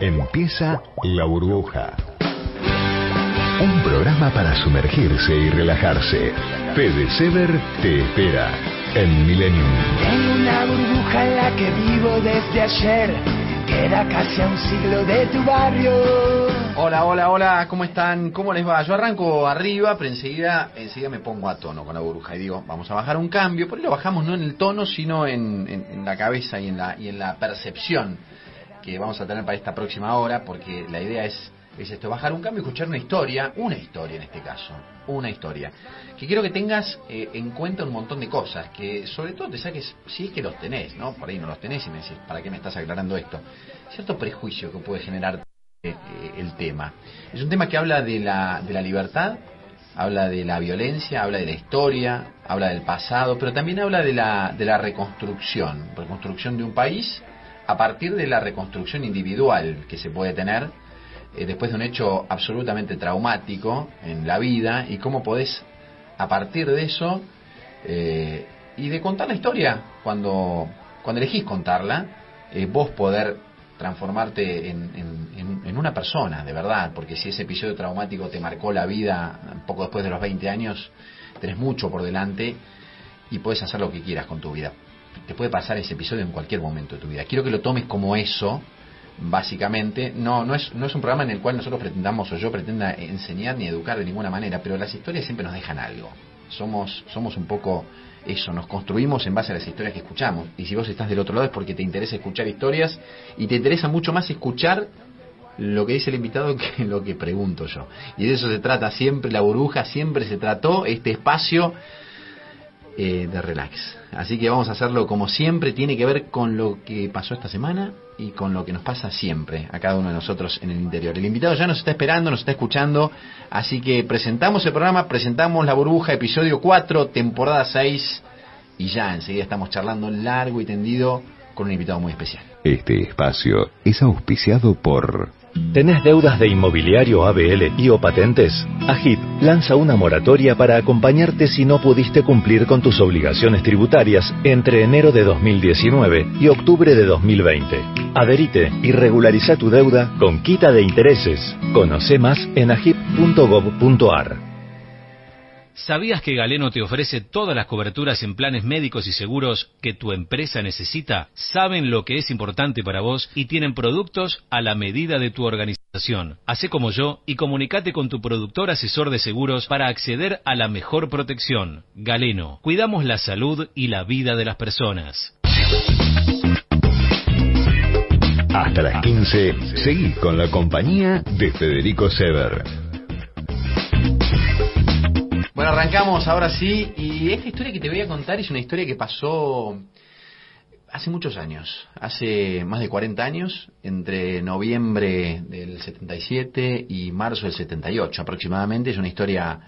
Empieza La Burbuja. Un programa para sumergirse y relajarse. Fede Sever te espera en Millennium. Tengo una burbuja en la que vivo desde ayer. Queda casi a un siglo de tu barrio. Hola, hola, hola, ¿cómo están? ¿Cómo les va? Yo arranco arriba, pero enseguida, enseguida me pongo a tono con la burbuja y digo, vamos a bajar un cambio. Por ahí lo bajamos no en el tono, sino en, en- en la cabeza y en la, y en la percepción que vamos a tener para esta próxima hora, porque la idea es, es esto, bajar un cambio y escuchar una historia, una historia en este caso, una historia, que quiero que tengas eh, en cuenta un montón de cosas, que sobre todo te saques, si es que los tenés, ¿no? Por ahí no los tenés y me decís, ¿para qué me estás aclarando esto? Cierto prejuicio que puede generar eh, eh, el tema. Es un tema que habla de la, de la libertad, habla de la violencia, habla de la historia, habla del pasado, pero también habla de la, de la reconstrucción, reconstrucción de un país a partir de la reconstrucción individual que se puede tener eh, después de un hecho absolutamente traumático en la vida y cómo podés a partir de eso eh, y de contar la historia cuando, cuando elegís contarla, eh, vos poder transformarte en, en- una persona, de verdad, porque si ese episodio traumático te marcó la vida poco después de los 20 años, tenés mucho por delante y puedes hacer lo que quieras con tu vida. Te puede pasar ese episodio en cualquier momento de tu vida. Quiero que lo tomes como eso, básicamente. No, no es, no es un programa en el cual nosotros pretendamos o yo pretenda enseñar ni educar de ninguna manera, pero las historias siempre nos dejan algo. Somos, somos un poco eso, nos construimos en base a las historias que escuchamos. Y si vos estás del otro lado es porque te interesa escuchar historias y te interesa mucho más escuchar lo que dice el invitado que lo que pregunto yo. Y de eso se trata siempre la burbuja, siempre se trató este espacio eh, de relax. Así que vamos a hacerlo como siempre, tiene que ver con lo que pasó esta semana y con lo que nos pasa siempre a cada uno de nosotros en el interior. El invitado ya nos está esperando, nos está escuchando, así que presentamos el programa, presentamos La Burbuja, episodio 4, temporada 6, y ya enseguida estamos charlando largo y tendido con un invitado muy especial. Este espacio es auspiciado por ¿Tenés deudas de inmobiliario ABL y o patentes? AGIP lanza una moratoria para acompañarte si no pudiste cumplir con tus obligaciones tributarias entre enero de 2019 y octubre de 2020. Adherite y regulariza tu deuda con quita de intereses. Conoce más en agip.gov.ar. ¿Sabías que Galeno te ofrece todas las coberturas en planes médicos y seguros que tu empresa necesita? Saben lo que es importante para vos y tienen productos a la medida de tu organización. Hacé como yo y comunicate con tu productor asesor de seguros para acceder a la mejor protección. Galeno, cuidamos la salud y la vida de las personas. Hasta las 15, seguí con la compañía de Federico Sever. Bueno, arrancamos ahora sí, y esta historia que te voy a contar es una historia que pasó hace muchos años, hace más de 40 años, entre noviembre del 77 y marzo del 78 aproximadamente, es una historia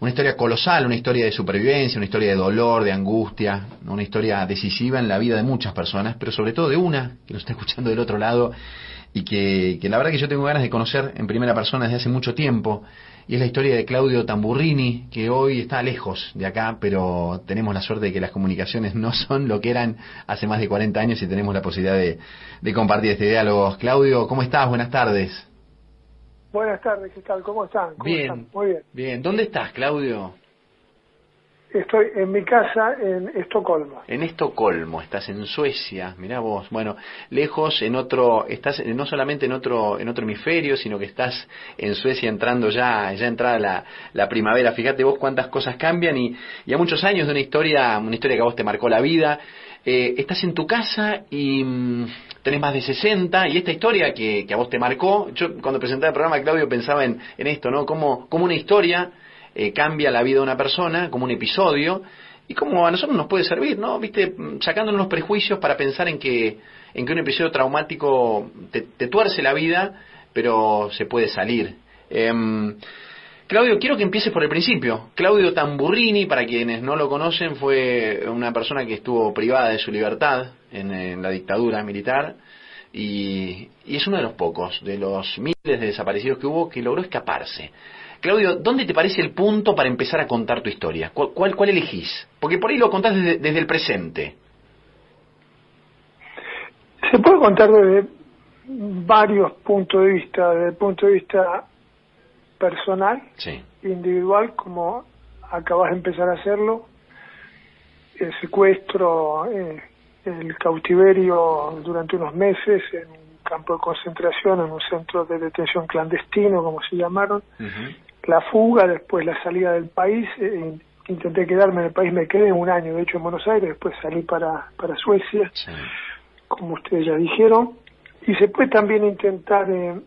una historia colosal, una historia de supervivencia, una historia de dolor, de angustia, una historia decisiva en la vida de muchas personas, pero sobre todo de una que nos está escuchando del otro lado y que, que la verdad que yo tengo ganas de conocer en primera persona desde hace mucho tiempo. Y es la historia de Claudio Tamburrini, que hoy está lejos de acá, pero tenemos la suerte de que las comunicaciones no son lo que eran hace más de 40 años y tenemos la posibilidad de, de compartir este diálogo. Claudio, ¿cómo estás? Buenas tardes. Buenas tardes, ¿qué tal? ¿Cómo están? ¿Cómo Bien. están? Muy bien. Bien, ¿dónde estás, Claudio? Estoy en mi casa en Estocolmo. En Estocolmo, estás en Suecia, mirá vos, bueno, lejos en otro, estás no solamente en otro, en otro hemisferio, sino que estás en Suecia entrando ya, ya entrada la, la primavera, fíjate vos cuántas cosas cambian y, y a muchos años de una historia, una historia que a vos te marcó la vida, eh, estás en tu casa y mm, tenés más de 60 y esta historia que, que a vos te marcó, yo cuando presentaba el programa Claudio pensaba en, en esto, ¿no? Como, como una historia eh, cambia la vida de una persona, como un episodio, y como a nosotros nos puede servir, ¿no? Viste, sacándonos los prejuicios para pensar en que, en que un episodio traumático te, te tuerce la vida, pero se puede salir. Em, Claudio, quiero que empieces por el principio. Claudio Tamburrini, para quienes no lo conocen, fue una persona que estuvo privada de su libertad en, en la dictadura militar y, y es uno de los pocos, de los miles de desaparecidos que hubo, que logró escaparse. Claudio, ¿dónde te parece el punto para empezar a contar tu historia? ¿Cuál, cuál, cuál elegís? Porque por ahí lo contás desde, desde el presente. Se puede contar desde, varios puntos de vista, desde el punto de vista personal, Sí. individual, como acabas de empezar a hacerlo, el secuestro, eh, el cautiverio durante unos meses en un campo de concentración, en un centro de detención clandestino, como se llamaron. La fuga, después la salida del país, eh, intenté quedarme en el país, me quedé un año, de hecho, en Buenos Aires, después salí para, para Suecia, Sí. como ustedes ya dijeron, y se puede también intentar eh,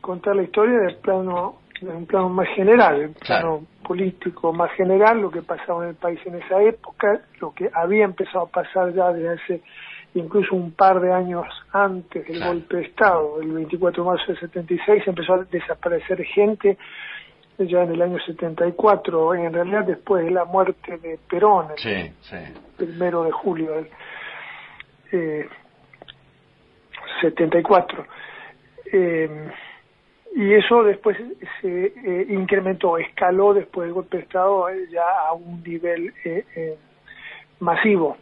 contar la historia del plano, de un plano más general, el plano Claro. político más general, lo que pasaba en el país en esa época, lo que había empezado a pasar ya desde hace incluso un par de años antes del Claro. golpe de Estado, el 24 de marzo del 76, empezó a desaparecer gente ya en el año 74, en realidad después de la muerte de Perón, el Sí, sí. primero de julio del eh, 74. Eh, y eso después se eh, incrementó, escaló después del golpe de Estado eh, ya a un nivel eh, eh, masivo.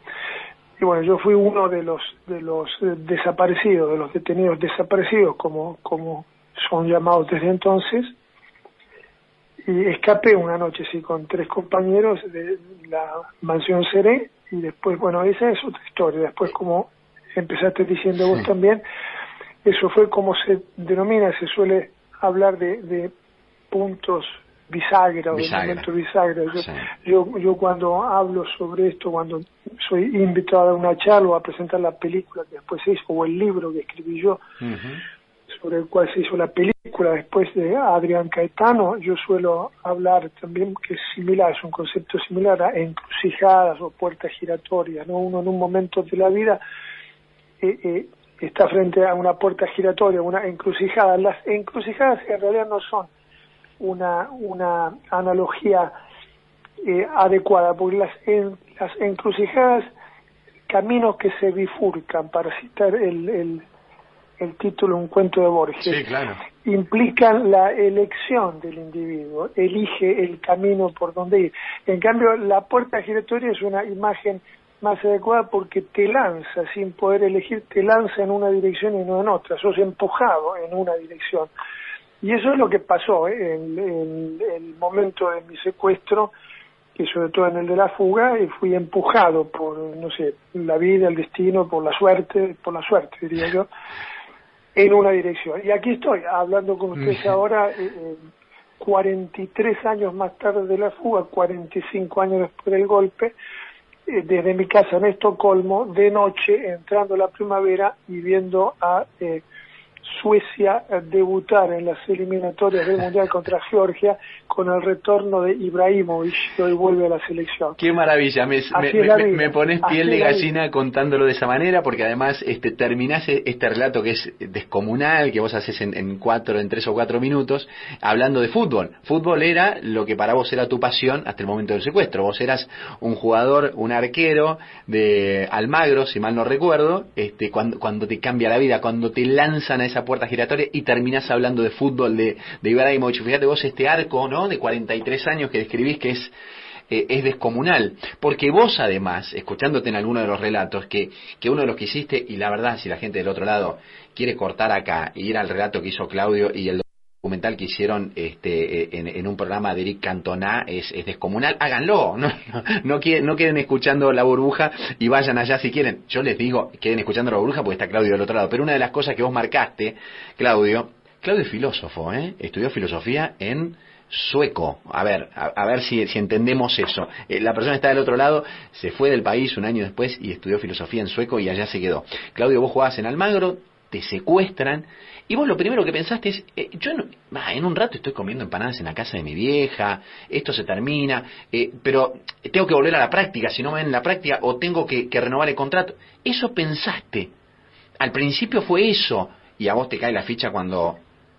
Y bueno, yo fui uno de los de los desaparecidos, de los detenidos desaparecidos, como como son llamados desde entonces, y escapé una noche sí con tres compañeros de la mansión Seré y después bueno esa es otra historia después como empezaste diciendo vos también eso fue como se denomina se suele hablar de, de puntos bisagra o de momentos bisagra yo, Sí. yo yo cuando hablo sobre esto cuando soy invitado a una charla o a presentar la película que después se hizo o el libro que escribí yo. Sobre el cual se hizo la película después de Adrián Caetano, yo suelo hablar también que es similar, es un concepto similar a encrucijadas o puertas giratorias, ¿no? Uno en un momento de la vida eh, eh, está frente a una puerta giratoria, una encrucijada. Las encrucijadas en realidad no son una, una analogía eh, adecuada, porque las, en- las encrucijadas, caminos que se bifurcan, para citar el, el, el título un cuento de Borges, Sí, claro. implican la elección del individuo, elige el camino por donde ir. En cambio, la puerta giratoria es una imagen más adecuada porque te lanza, sin poder elegir, te lanza en una dirección y no en otra, sos empujado en una dirección. Y eso es lo que pasó ¿eh? en, en el momento de mi secuestro, que sobre todo en el de la fuga, y fui empujado por, no sé, la vida, el destino, por la suerte, por la suerte, diría yo, en una dirección. Y aquí estoy, hablando con ustedes ahora, eh, eh, 43 años más tarde de la fuga, 45 años después del golpe, eh, desde mi casa en Estocolmo, de noche, entrando la primavera y viendo a eh, Suecia eh, debutar en las eliminatorias del Mundial contra Georgia con el retorno de Ibrahimovic, que hoy vuelve a la selección. Qué maravilla, me, pones piel de gallina contándolo de esa manera, porque además este, terminás e- este relato que es descomunal, que vos haces en, en cuatro, en tres o cuatro minutos, hablando de fútbol. Fútbol era lo que para vos era tu pasión hasta el momento del secuestro. Vos eras un jugador, un arquero de Almagro, si mal no recuerdo, este, cuando, cuando te cambia la vida, cuando te lanzan a esa puerta giratoria y terminás hablando de fútbol de, de Ibrahimovic. Fíjate vos este arco, ¿no? De 43 años que describís que es eh, es descomunal. Porque vos además, escuchándote en alguno de los relatos, que, que uno de los que hiciste, y la verdad, si la gente del otro lado quiere cortar acá y ir al relato que hizo Claudio y el documental que hicieron este, eh, en, un programa de Eric Cantona es, es descomunal, háganlo, no, no, no, queden, no queden escuchando la burbuja y vayan allá si quieren. Yo les digo, queden escuchando la burbuja porque está Claudio del otro lado. Pero una de las cosas que vos marcaste, Claudio, Claudio es filósofo, ¿eh? estudió filosofía en sueco. A ver, a, a ver si, si entendemos eso. Eh, la persona está del otro lado, se fue del país un año después y estudió filosofía en sueco y allá se quedó. Claudio, vos jugabas en Almagro, te secuestran y vos lo primero que pensaste es, eh, yo en un rato estoy comiendo empanadas en la casa de mi vieja, esto se termina, eh, pero tengo que volver a la práctica, si no me ven en la práctica, o tengo que, que renovar el contrato. Eso pensaste. Al principio fue eso, y a vos te cae la ficha cuando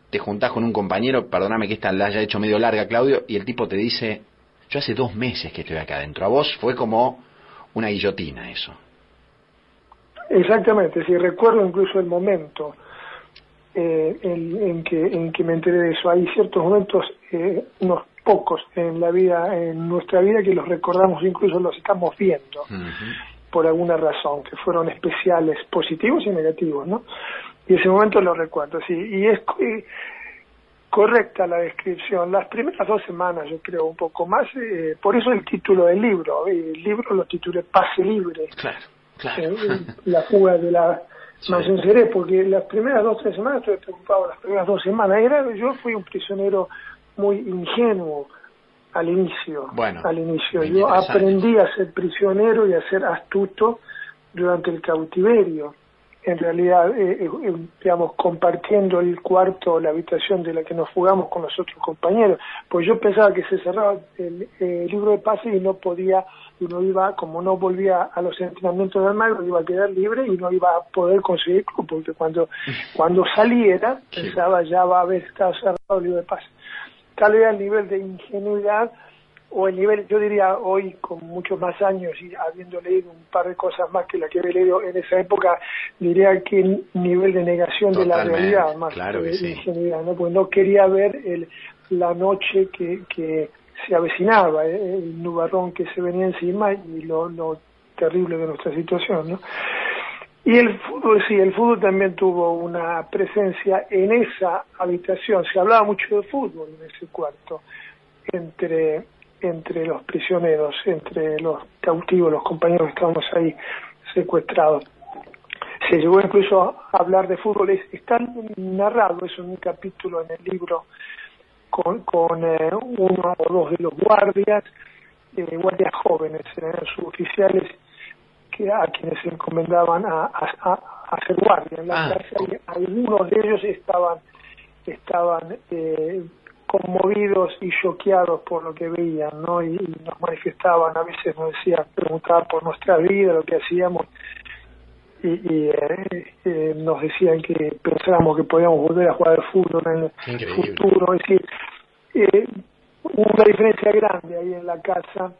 te juntás con un compañero, perdóname que esta la haya hecho medio larga, Claudio, y el tipo te dice, yo hace dos meses que estoy acá adentro. A vos fue como una guillotina eso. Exactamente, sí, recuerdo incluso el momento eh, en, en que, en que me enteré de eso. Hay ciertos momentos, eh, unos pocos en la vida, en nuestra vida, que los recordamos, incluso los estamos viendo por alguna razón, que fueron especiales, positivos y negativos, ¿no? Y ese momento lo recuerdo, sí. Y es correcta la descripción. Las primeras dos semanas, yo creo, un poco más. Eh, por eso el título del libro. El libro lo titulé Pase Libre. Claro, claro. Eh, la fuga de la sí. Porque las primeras dos tres semanas estuve preocupado. Las primeras dos semanas. Era, yo fui un prisionero muy ingenuo al inicio. Bueno, al inicio. Yo aprendí a ser prisionero y a ser astuto durante el cautiverio en realidad, eh, eh, eh, digamos, compartiendo el cuarto, la habitación de la que nos fugamos con los otros compañeros. Pues yo pensaba que se cerraba el, libro de pase y no podía, y no iba, como no volvía a los entrenamientos de Almagro, iba a quedar libre y no iba a poder conseguir porque cuando, cuando saliera, pensaba ya va a haber estado cerrado el libro de pase. Tal vez el nivel de ingenuidad o el nivel, yo diría hoy con muchos más años y habiendo leído un par de cosas más que la que había leído en esa época, diría que el nivel de negación de la realidad más claro que sí. ingenuidad, ¿no? Porque no quería ver el, la noche que, que se avecinaba, ¿eh? el nubarrón que se venía encima y lo, lo terrible de nuestra situación, ¿no? Y el fútbol, sí, el fútbol también tuvo una presencia en esa habitación. Se hablaba mucho de fútbol en ese cuarto, entre entre los prisioneros, entre los cautivos, los compañeros que estábamos ahí secuestrados. Se llegó incluso a hablar de fútbol, está narrado eso en un capítulo en el libro con, con eh, uno o dos de los guardias, eh, guardias jóvenes, eh, suboficiales, que a quienes se encomendaban a, a, a hacer guardia en la Ah. y algunos de ellos estaban estaban eh, conmovidos y choqueados por lo que veían, ¿no? Y, y nos manifestaban, a veces nos decían, preguntaban por nuestra vida, lo que hacíamos, y, y eh, eh, nos decían que pensábamos que podíamos volver a jugar al fútbol en el increíble. futuro, es decir, eh, hubo una diferencia grande ahí en la casa,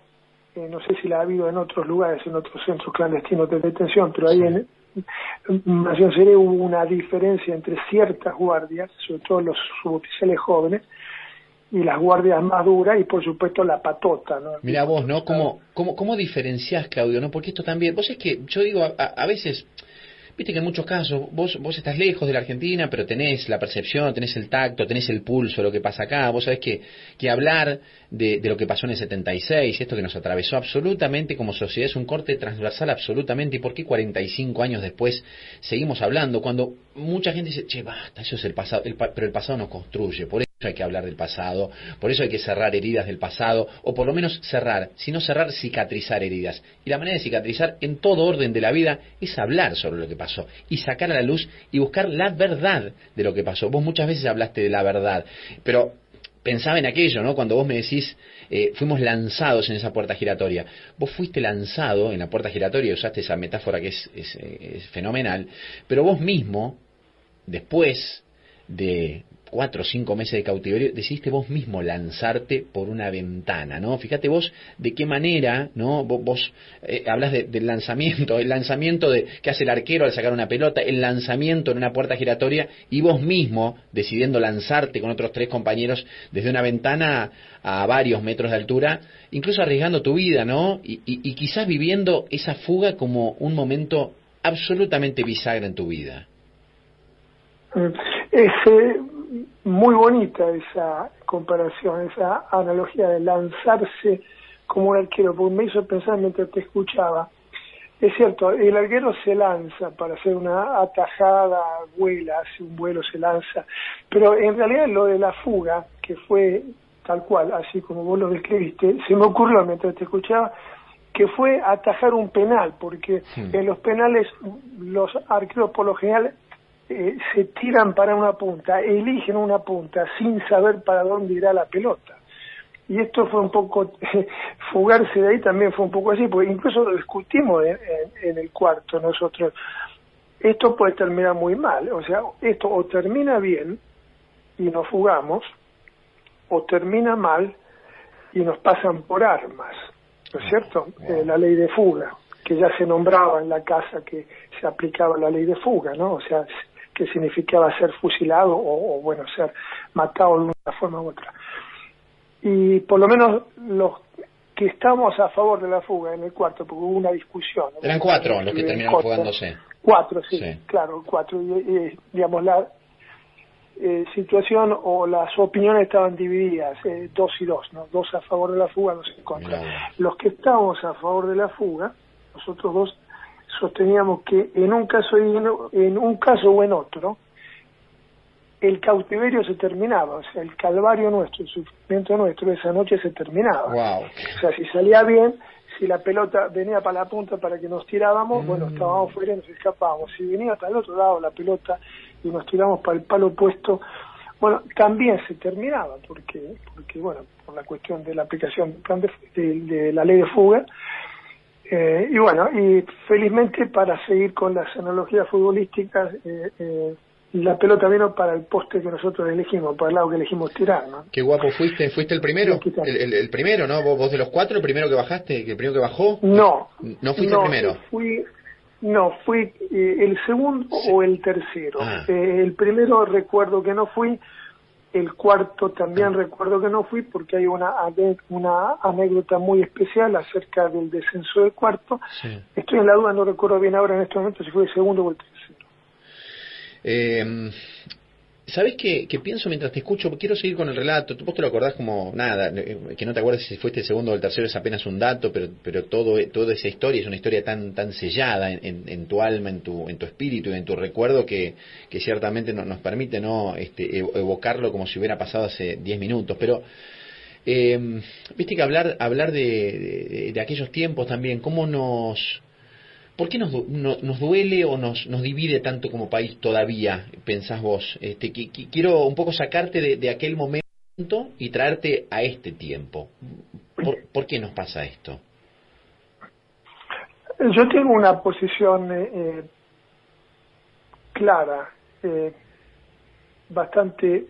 eh, no sé si la ha habido en otros lugares, en otros centros clandestinos de detención, pero ahí en, en Nación Seré hubo una diferencia entre ciertas guardias, sobre todo los suboficiales jóvenes, y las guardias más duras y por supuesto la patota, ¿no? Mira vos, ¿no? ¿Cómo, cómo, ¿Cómo diferenciás, Claudio? ¿no? Porque esto también, vos es que, yo digo, a, a veces, viste que en muchos casos, vos, vos estás lejos de la Argentina, pero tenés la percepción, tenés el tacto, tenés el pulso de lo que pasa acá, vos sabés que, que hablar de, de lo que pasó en el 76, esto que nos atravesó absolutamente como sociedad, es un corte transversal absolutamente, y por qué 45 años después seguimos hablando, cuando mucha gente dice, che, basta, eso es el pasado, el pa- pero el pasado nos construye, por eso hay que hablar del pasado, por eso hay que cerrar heridas del pasado, o por lo menos cerrar, si no cerrar, cicatrizar heridas. Y la manera de cicatrizar en todo orden de la vida es hablar sobre lo que pasó y sacar a la luz y buscar la verdad de lo que pasó. Vos muchas veces hablaste de la verdad, pero pensaba en aquello, ¿no? Cuando vos me decís, eh, fuimos lanzados en esa puerta giratoria. Vos fuiste lanzado en la puerta giratoria, usaste esa metáfora que es, es, eh, es fenomenal, pero vos mismo, después de cuatro o cinco meses de cautiverio, decidiste vos mismo lanzarte por una ventana, ¿no? Fíjate vos de qué manera, ¿no? Vos, eh, hablas de- del lanzamiento, el lanzamiento de que hace el arquero al sacar una pelota, el lanzamiento en una puerta giratoria y vos mismo decidiendo lanzarte con otros tres compañeros desde una ventana a varios metros de altura, incluso arriesgando tu vida, ¿no? Y, y- quizás viviendo esa fuga como un momento absolutamente bisagra en tu vida. Eh, muy bonita esa comparación, esa analogía de lanzarse como un arquero, porque me hizo pensar mientras te escuchaba. Es cierto, el arquero se lanza para hacer una atajada, vuela, hace un vuelo, se lanza, pero en realidad lo de la fuga, que fue tal cual, así como vos lo describiste, se me ocurrió mientras te escuchaba, que fue atajar un penal, porque en los penales los arqueros por lo general eh, se tiran para una punta, eligen una punta sin saber para dónde irá la pelota. Y esto fue un poco, fugarse de ahí también fue un poco así, porque incluso lo discutimos en, en- en el cuarto nosotros. Esto puede terminar muy mal, o sea, esto o termina bien y nos fugamos, o termina mal y nos pasan por armas, ¿no es cierto? Eh, la ley de fuga, que ya se nombraba en la casa que se aplicaba la ley de fuga, ¿no? O sea, que significaba ser fusilado o, o, bueno, ser matado de una forma u otra. Y por lo menos los que estamos a favor de la fuga en el cuarto, porque hubo una discusión. ¿no? Eran cuatro los que En terminaron fugándose. Cuatro, sí, claro, cuatro. Y, digamos, la eh, situación o las opiniones estaban divididas, eh, dos y dos, ¿no? Dos a favor de la fuga, dos en contra. Los que estábamos a favor de la fuga, nosotros dos sosteníamos que en un caso y en, un caso o en otro, el cautiverio se terminaba, o sea, el calvario nuestro, el sufrimiento nuestro esa noche se terminaba. Wow. O sea, si salía bien, si la pelota venía para la punta para que nos tirábamos, bueno, mm. estábamos fuera y nos escapábamos. Si venía para el otro lado la pelota y nos tiramos para el palo opuesto, bueno, también se terminaba, porque, porque bueno, por la cuestión de la aplicación de, la ley de fuga. Eh, y bueno, y felizmente para seguir con las analogías futbolísticas, eh, eh, la pelota vino para el poste que nosotros elegimos, para el lado que elegimos tirar, ¿no? Qué guapo fuiste, fuiste el primero, el, primero, ¿no? ¿Vos, de los cuatro, el primero que bajaste, el primero que bajó. No, no fuiste el primero. Fui, no, fui eh, el segundo o el tercero. Ah. Eh, el primero recuerdo que no fui, el cuarto también ah. recuerdo que no fui porque hay una, una anécdota muy especial acerca del descenso del cuarto. Estoy en la duda, no recuerdo bien ahora en este momento si fue el segundo o el tercero. Eh, ¿Sabes qué, pienso mientras te escucho? Quiero seguir con el relato. Vos te lo acordás como nada, eh, que no te acuerdas si fuiste el segundo o el tercero, es apenas un dato, pero, pero todo, toda esa historia es una historia tan, sellada en, tu alma, en tu, en tu espíritu y en tu recuerdo que, ciertamente nos permite no este, evocarlo como si hubiera pasado hace 10 minutos. Pero, eh, viste que hablar, hablar de aquellos tiempos también, cómo nos ¿Por qué nos, nos duele o nos, divide tanto como país todavía, pensás vos? Este, quiero un poco sacarte de, aquel momento y traerte a este tiempo. ¿Por, qué nos pasa esto? Yo tengo una posición eh, eh, clara, eh, bastante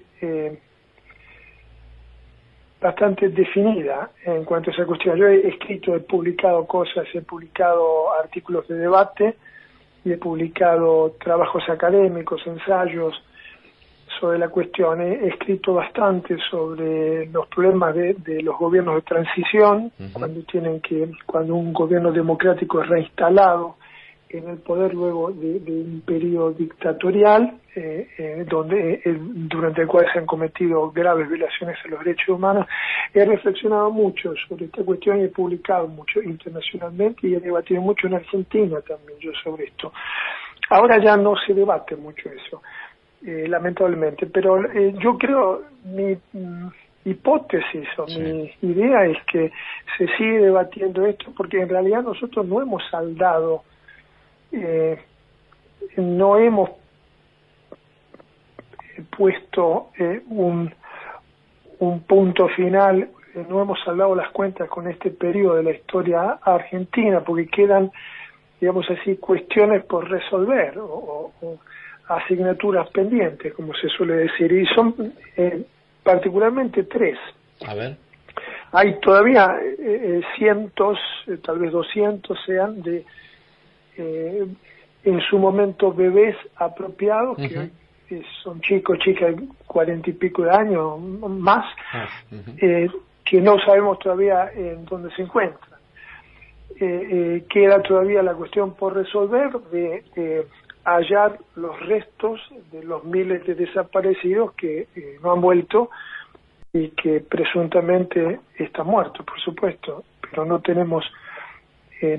bastante definida en cuanto a esa cuestión. Yo he escrito, he publicado cosas, he publicado artículos de debate y he publicado trabajos académicos, ensayos sobre la cuestión. He escrito bastante sobre los problemas de, los gobiernos de transición, cuando tienen que, cuando un gobierno democrático es reinstalado en el poder luego de, un periodo dictatorial eh, eh, donde eh, durante el cual se han cometido graves violaciones a los derechos humanos he reflexionado mucho sobre esta cuestión y he publicado mucho internacionalmente y he debatido mucho en Argentina también yo sobre esto. Ahora ya no se debate mucho eso lamentablemente pero yo creo mi mm, hipótesis o mi idea es que se sigue debatiendo esto porque en realidad nosotros no hemos saldado eh, no hemos puesto eh, un, un punto final, eh, no hemos saldado las cuentas con este periodo de la historia argentina, porque quedan, digamos así, cuestiones por resolver o, asignaturas pendientes, como se suele decir, y son eh, particularmente tres. A ver. Hay todavía cientos, tal vez doscientos sean, de eh, en su momento bebés apropiados, que son chicos, chicas de cuarenta y pico de años más, eh, que no sabemos todavía en dónde se encuentran. Eh, eh, queda todavía la cuestión por resolver de, hallar los restos de los miles de desaparecidos que no han vuelto y que presuntamente están muertos, por supuesto, pero no tenemos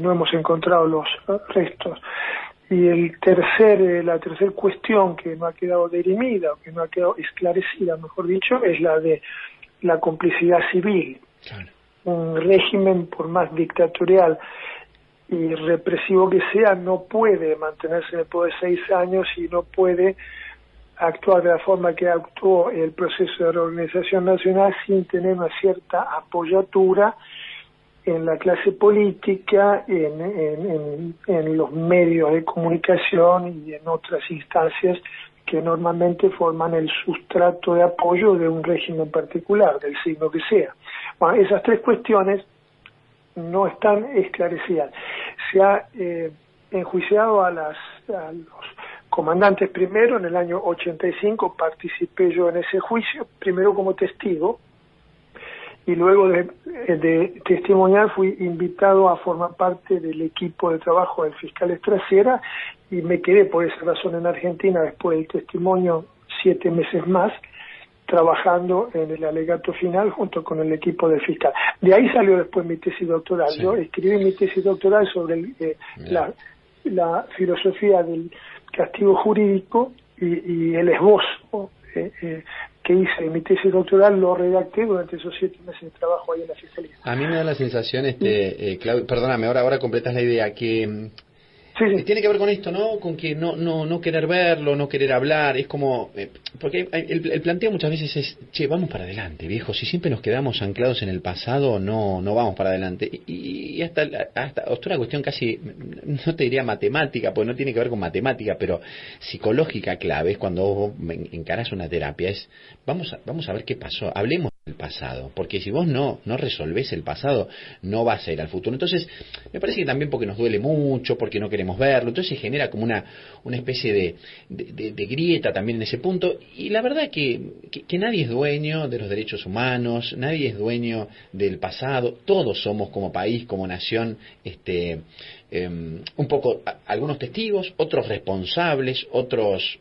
no hemos encontrado los restos. Y el tercer, eh, la tercera cuestión que no ha quedado dirimida, o que no ha quedado esclarecida, mejor dicho, es la de la complicidad civil. Un régimen, por más dictatorial y represivo que sea, no puede mantenerse en el poder seis años y no puede actuar de la forma que actuó el proceso de reorganización nacional sin tener una cierta apoyatura en la clase política, en, en, los medios de comunicación y en otras instancias que normalmente forman el sustrato de apoyo de un régimen particular, del signo que sea. Bueno, esas tres cuestiones no están esclarecidas. Se ha eh, enjuiciado a, las, a los comandantes primero, en el año 85 participé yo en ese juicio, primero como testigo, y luego de, de, testimoniar fui invitado a formar parte del equipo de trabajo del fiscal Estrasiera y me quedé por esa razón en Argentina después del testimonio siete meses más trabajando en el alegato final junto con el equipo del fiscal. De ahí salió después mi tesis doctoral. Yo escribí mi tesis doctoral sobre eh, la, la, filosofía del castigo jurídico y, el esbozo eh, eh, que hice mi tesis doctoral lo redacté durante esos siete meses de trabajo ahí en la fiscalía. A mí me da la sensación, este, Claudio, perdóname, ahora, ahora completas la idea, que Sí, Tiene que ver con esto, ¿no? Con que no, no, no querer verlo, no querer hablar, es como... Eh, porque el, planteo muchas veces es, che, vamos para adelante, viejo, si siempre nos quedamos anclados en el pasado, no, no vamos para adelante. Y, hasta, hasta, hasta una cuestión casi, no te diría matemática, porque no tiene que ver con matemática, pero psicológica clave, es cuando vos encarás una terapia, es, vamos a, vamos a ver qué pasó, hablemos el pasado, porque si vos no, no resolvés el pasado, no vas a ir al futuro. Entonces, me parece que también porque nos duele mucho, porque no queremos verlo, entonces se genera como una, una especie de, de, grieta también en ese punto, y la verdad que, que, nadie es dueño de los derechos humanos, nadie es dueño del pasado, todos somos como país, como nación, este, em, un poco, algunos testigos, otros responsables, otros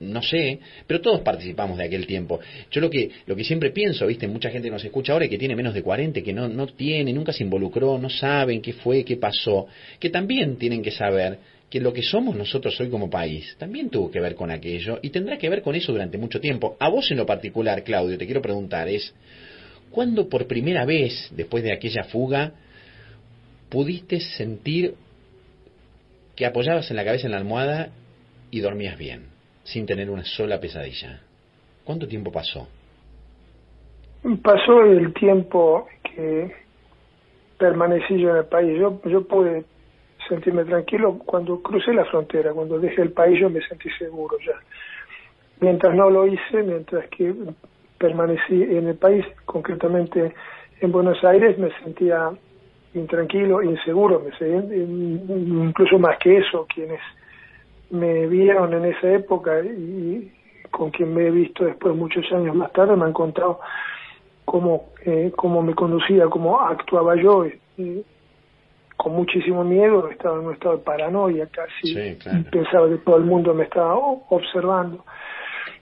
no sé, pero todos participamos de aquel tiempo. Yo lo que, lo que siempre pienso, viste, mucha gente nos escucha ahora que tiene menos de 40, que no, no tiene, nunca se involucró, no saben qué fue, qué pasó, que también tienen que saber que lo que somos nosotros hoy como país también tuvo que ver con aquello y tendrá que ver con eso durante mucho tiempo. A vos en lo particular, Claudio, te quiero preguntar es, ¿cuándo por primera vez, después de aquella fuga, pudiste sentir que apoyabas en la cabeza en la almohada y dormías bien? Sin tener una sola pesadilla. ¿Cuánto tiempo pasó? Pasó el tiempo que permanecí yo en el país. Yo, yo pude sentirme tranquilo cuando crucé la frontera, cuando dejé el país yo me sentí seguro ya. Mientras no lo hice, mientras que permanecí en el país, concretamente en Buenos Aires, me sentía intranquilo, inseguro, me sentía, incluso más que eso, quienes me vieron en esa época y con quien me he visto después muchos años más tarde me han contado cómo, eh, cómo me conducía, cómo actuaba yo, con muchísimo miedo, estaba en un estado de paranoia casi, pensaba que todo el mundo me estaba observando.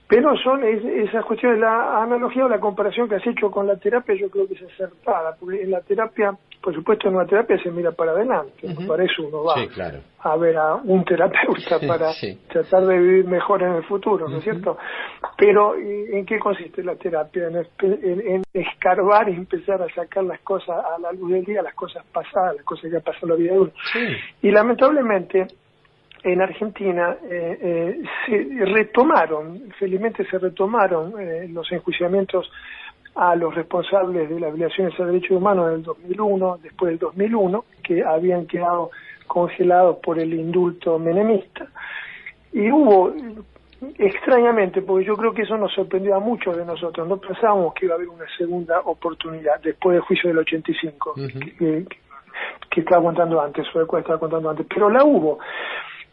Pero son esas cuestiones, la analogía o la comparación que has hecho con la terapia yo creo que es acertada, porque en la terapia, por supuesto en una terapia se mira para adelante, para eso uno va a ver a un terapeuta para tratar de vivir mejor en el futuro, ¿no es cierto? Pero ¿en qué consiste la terapia? En, escarbar y empezar a sacar las cosas a la luz del día, las cosas pasadas, las cosas que han pasado en la vida de uno. Y lamentablemente en Argentina eh, eh, se retomaron, felizmente se retomaron eh, los enjuiciamientos a los responsables de las violaciones a derechos humanos en el 2001, después del 2001, que habían quedado congelados por el indulto menemista. Y hubo, extrañamente, porque yo creo que eso nos sorprendió a muchos de nosotros, no pensábamos que iba a haber una segunda oportunidad después del juicio del 85, que, que, estaba contando antes, o el cual estaba contando antes, pero la hubo.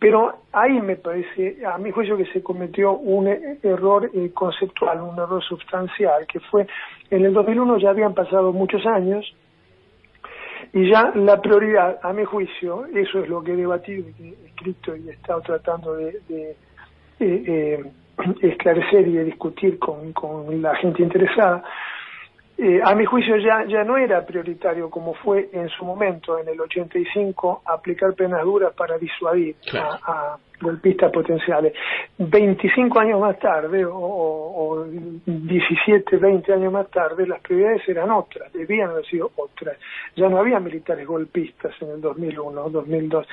Pero ahí me parece, a mi juicio, que se cometió un error eh, conceptual, un error sustancial, que fue, en el 2001 ya habían pasado muchos años y ya la prioridad, a mi juicio, eso es lo que he debatido y he escrito y he estado tratando de, eh, eh, esclarecer y de discutir con la gente interesada, eh, a mi juicio ya, ya no era prioritario como fue en su momento, en el 85, aplicar penas duras para disuadir a, golpistas potenciales. 25 años más tarde, o, o, 17, 20 años más tarde, las prioridades eran otras, debían haber sido otras. Ya no había militares golpistas en el 2001, 2002.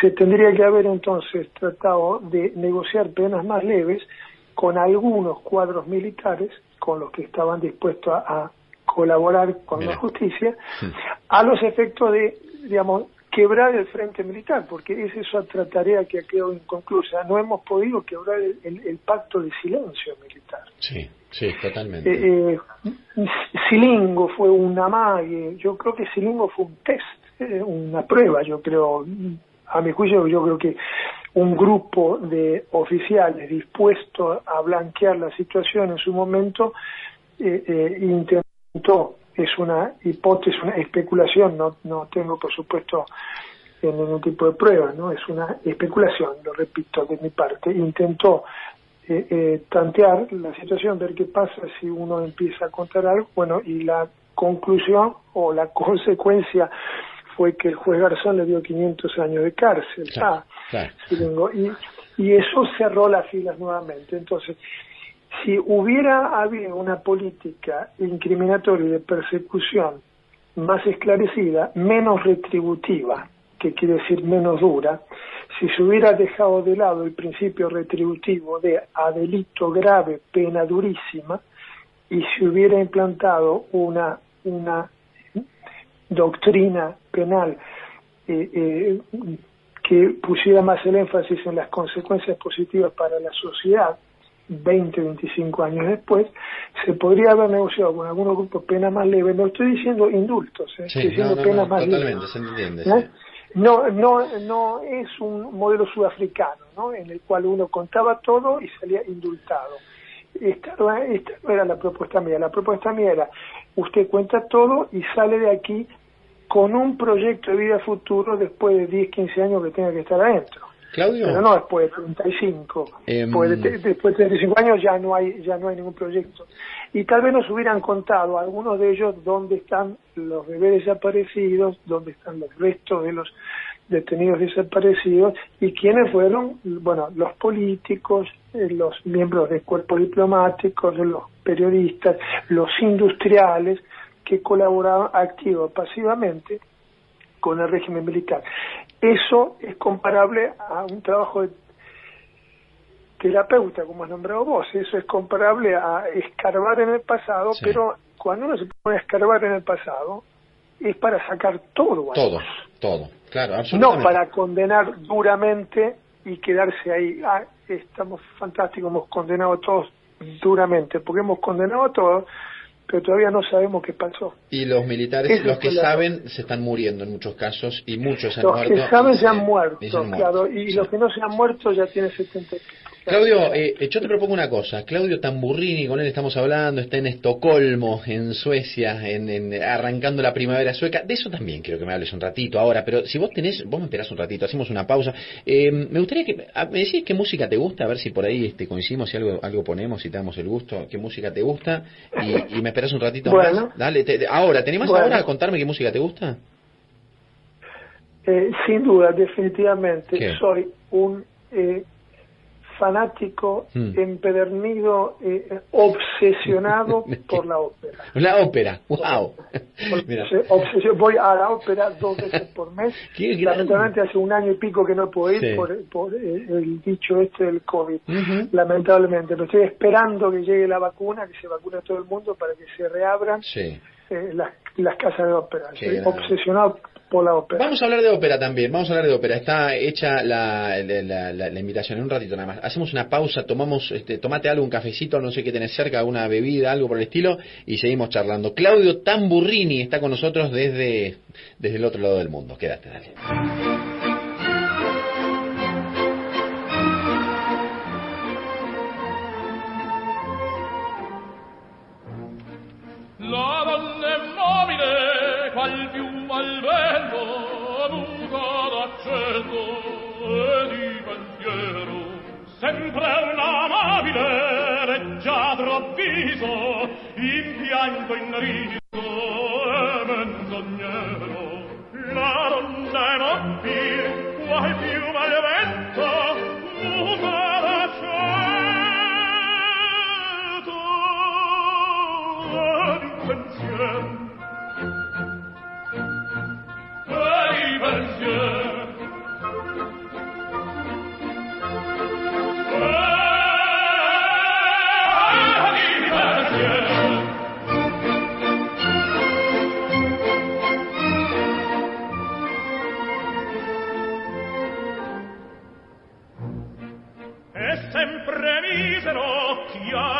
Se tendría que haber entonces tratado de negociar penas más leves con algunos cuadros militares con los que estaban dispuestos a, colaborar con la justicia, a los efectos de, digamos, quebrar el frente militar, porque es esa otra tarea que ha quedado inconclusa. No hemos podido quebrar el, pacto de silencio militar. Sí, sí, totalmente. Eh, eh, Silingo fue una mague, yo creo que Silingo fue un test, eh, una prueba, yo creo, a mi juicio, yo creo que un grupo de oficiales dispuestos a blanquear la situación en su momento eh, eh, intentó es una hipótesis, una especulación, no, no tengo por supuesto ningún tipo de prueba, ¿no? Es una especulación, lo repito de mi parte. Intentó eh, eh, tantear la situación, ver qué pasa si uno empieza a contar algo, bueno, y la conclusión o la consecuencia fue que el juez Garzón le dio 500 años de cárcel. ah, y, y eso cerró las filas nuevamente. Entonces, si hubiera habido una política incriminatoria y de persecución más esclarecida, menos retributiva, que quiere decir menos dura, si se hubiera dejado de lado el principio retributivo de a delito grave, pena durísima, y se hubiera implantado una, una doctrina penal eh, eh, que pusiera más el énfasis en las consecuencias positivas para la sociedad, 20, 25 años después, se podría haber negociado con algunos grupos pena más leve. No estoy diciendo indultos, ¿eh? estoy diciendo penas más totalmente, Se entiende. No, no, no es un modelo sudafricano, ¿no? En el cual uno contaba todo y salía indultado. Esta, esta no era la propuesta mía. La propuesta mía era, usted cuenta todo y sale de aquí con un proyecto de vida futuro después de 10, 15 años que tenga que estar adentro. Claudio. Pero no después de 35. Em, después, de, 35 años ya no hay ya no hay ningún proyecto. Y tal vez nos hubieran contado algunos de ellos dónde están los bebés desaparecidos, dónde están los restos de los detenidos desaparecidos y quiénes fueron, bueno, los políticos, eh, los miembros del cuerpo diplomático, los periodistas, los industriales que colaboraban activo o pasivamente con el régimen militar. Eso es comparable a un trabajo de terapeuta, como has nombrado vos. Eso es comparable a escarbar en el pasado, pero cuando uno se pone a escarbar en el pasado, es para sacar todo. todo, todo, claro, No para condenar duramente y quedarse ahí. Ah, estamos fantásticos, hemos condenado a todos duramente, porque hemos condenado a todos, pero todavía no sabemos qué pasó. Y los militares, los que saben, se están muriendo en muchos casos y muchos han muerto. Los que saben se, han muerto, claro, y los que no se han muerto ya tienen 70 Claudio, eh, eh, yo te propongo una cosa. Claudio Tamburrini, con él estamos hablando, está en Estocolmo, en Suecia, en, arrancando la primavera sueca. De eso también quiero que me hables un ratito ahora, pero si vos tenés, vos me esperás un ratito, hacemos una pausa. Eh, me gustaría que me decís qué música te gusta, a ver si por ahí este, coincidimos, si algo, algo ponemos, si te damos el gusto, qué música te gusta, y, me esperás un ratito más. Dale, ahora, ¿tenés más ahora a contarme qué música te gusta? sin duda, definitivamente. Soy un fanático, mm. empedernido, eh, obsesionado por la ópera. La ópera, wow. voy a la ópera dos veces por mes. Lamentablemente hace un año y pico que no puedo ir por, eh, el dicho este del COVID. Lamentablemente, pero estoy esperando que llegue la vacuna, que se vacune todo el mundo para que se reabran. Eh, las, las casas de ópera. Vamos a hablar de ópera también, vamos a hablar de ópera. Está hecha la, la, invitación en un ratito nada más. Hacemos una pausa, tomamos, este, tomate algo, un cafecito, no sé qué tenés cerca, alguna bebida, algo por el estilo, y seguimos charlando. Claudio Tamburrini está con nosotros desde, desde el otro lado del mundo. Quédate, dale. sempre un amabile leggiadro viso, in pianto in riso e menzognero. La donna è mobile, qual piuma al vento, muta la scelta di pensiero Per i pensier.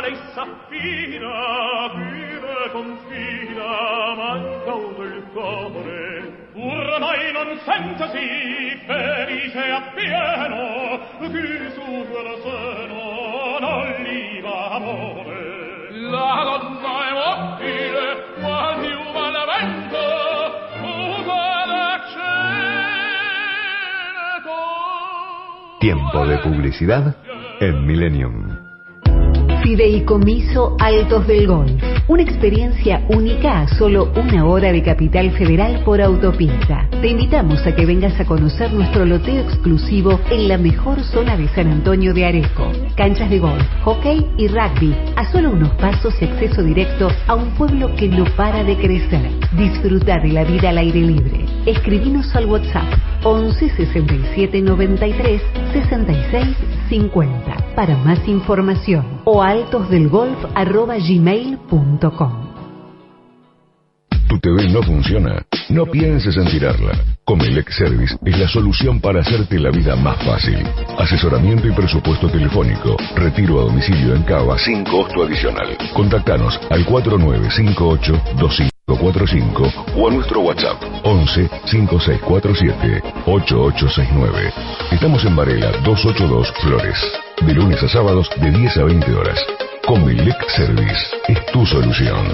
lei s'affina, vive confina, manca uno il cuore. Ormai non sente sì, felice appieno, chi su quel seno non gli va amore. La donna è mobile, quasi umana vento, Tiempo de publicidad en Millennium. Fideicomiso Altos del Golf. Una experiencia única a solo una hora de Capital Federal por autopista. Te invitamos a que vengas a conocer nuestro loteo exclusivo en la mejor zona de San Antonio de Areco. Canchas de golf, hockey y rugby. A solo unos pasos y acceso directo a un pueblo que no para de crecer. Disfruta de la vida al aire libre. Escribinos al WhatsApp 11 67 93 66 50 para más información o altosdelgolf.gmail.com ¿Tu TV no funciona? No pienses en tirarla. Comelec Service es la solución para hacerte la vida más fácil. Asesoramiento y presupuesto telefónico. Retiro a domicilio en Cava sin costo adicional. Contactanos al 4958 2545 o a nuestro WhatsApp 11 5647 8869. Estamos en Varela 282 Flores. De lunes a sábados de 10 a 20 horas. Comelec Service es tu solución.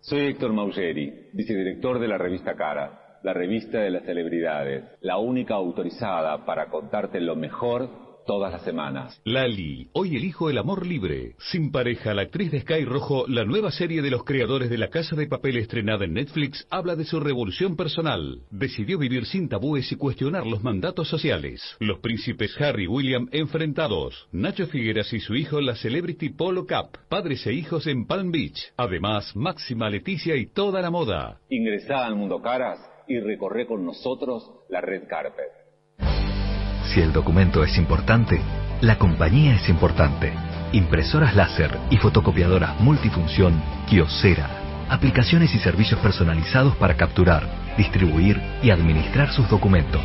Soy Héctor Maugeri, vicedirector de la revista Cara, la revista de las celebridades, la única autorizada para contarte lo mejor todas las semanas. Lali, hoy elijo el amor libre. Sin pareja, la actriz de Sky Rojo, la nueva serie de los creadores de La Casa de Papel estrenada en Netflix, habla de su revolución personal. Decidió vivir sin tabúes y cuestionar los mandatos sociales. Los príncipes Harry y William enfrentados. Nacho Figueras y su hijo, la Celebrity Polo Cup. Padres e hijos en Palm Beach. Además, Máxima Leticia y toda la moda. Ingresá al Mundo Caras y recorre con nosotros la red carpet. Si el documento es importante, la compañía es importante. Impresoras láser y fotocopiadoras multifunción Kiosera. Aplicaciones y servicios personalizados para capturar, distribuir y administrar sus documentos.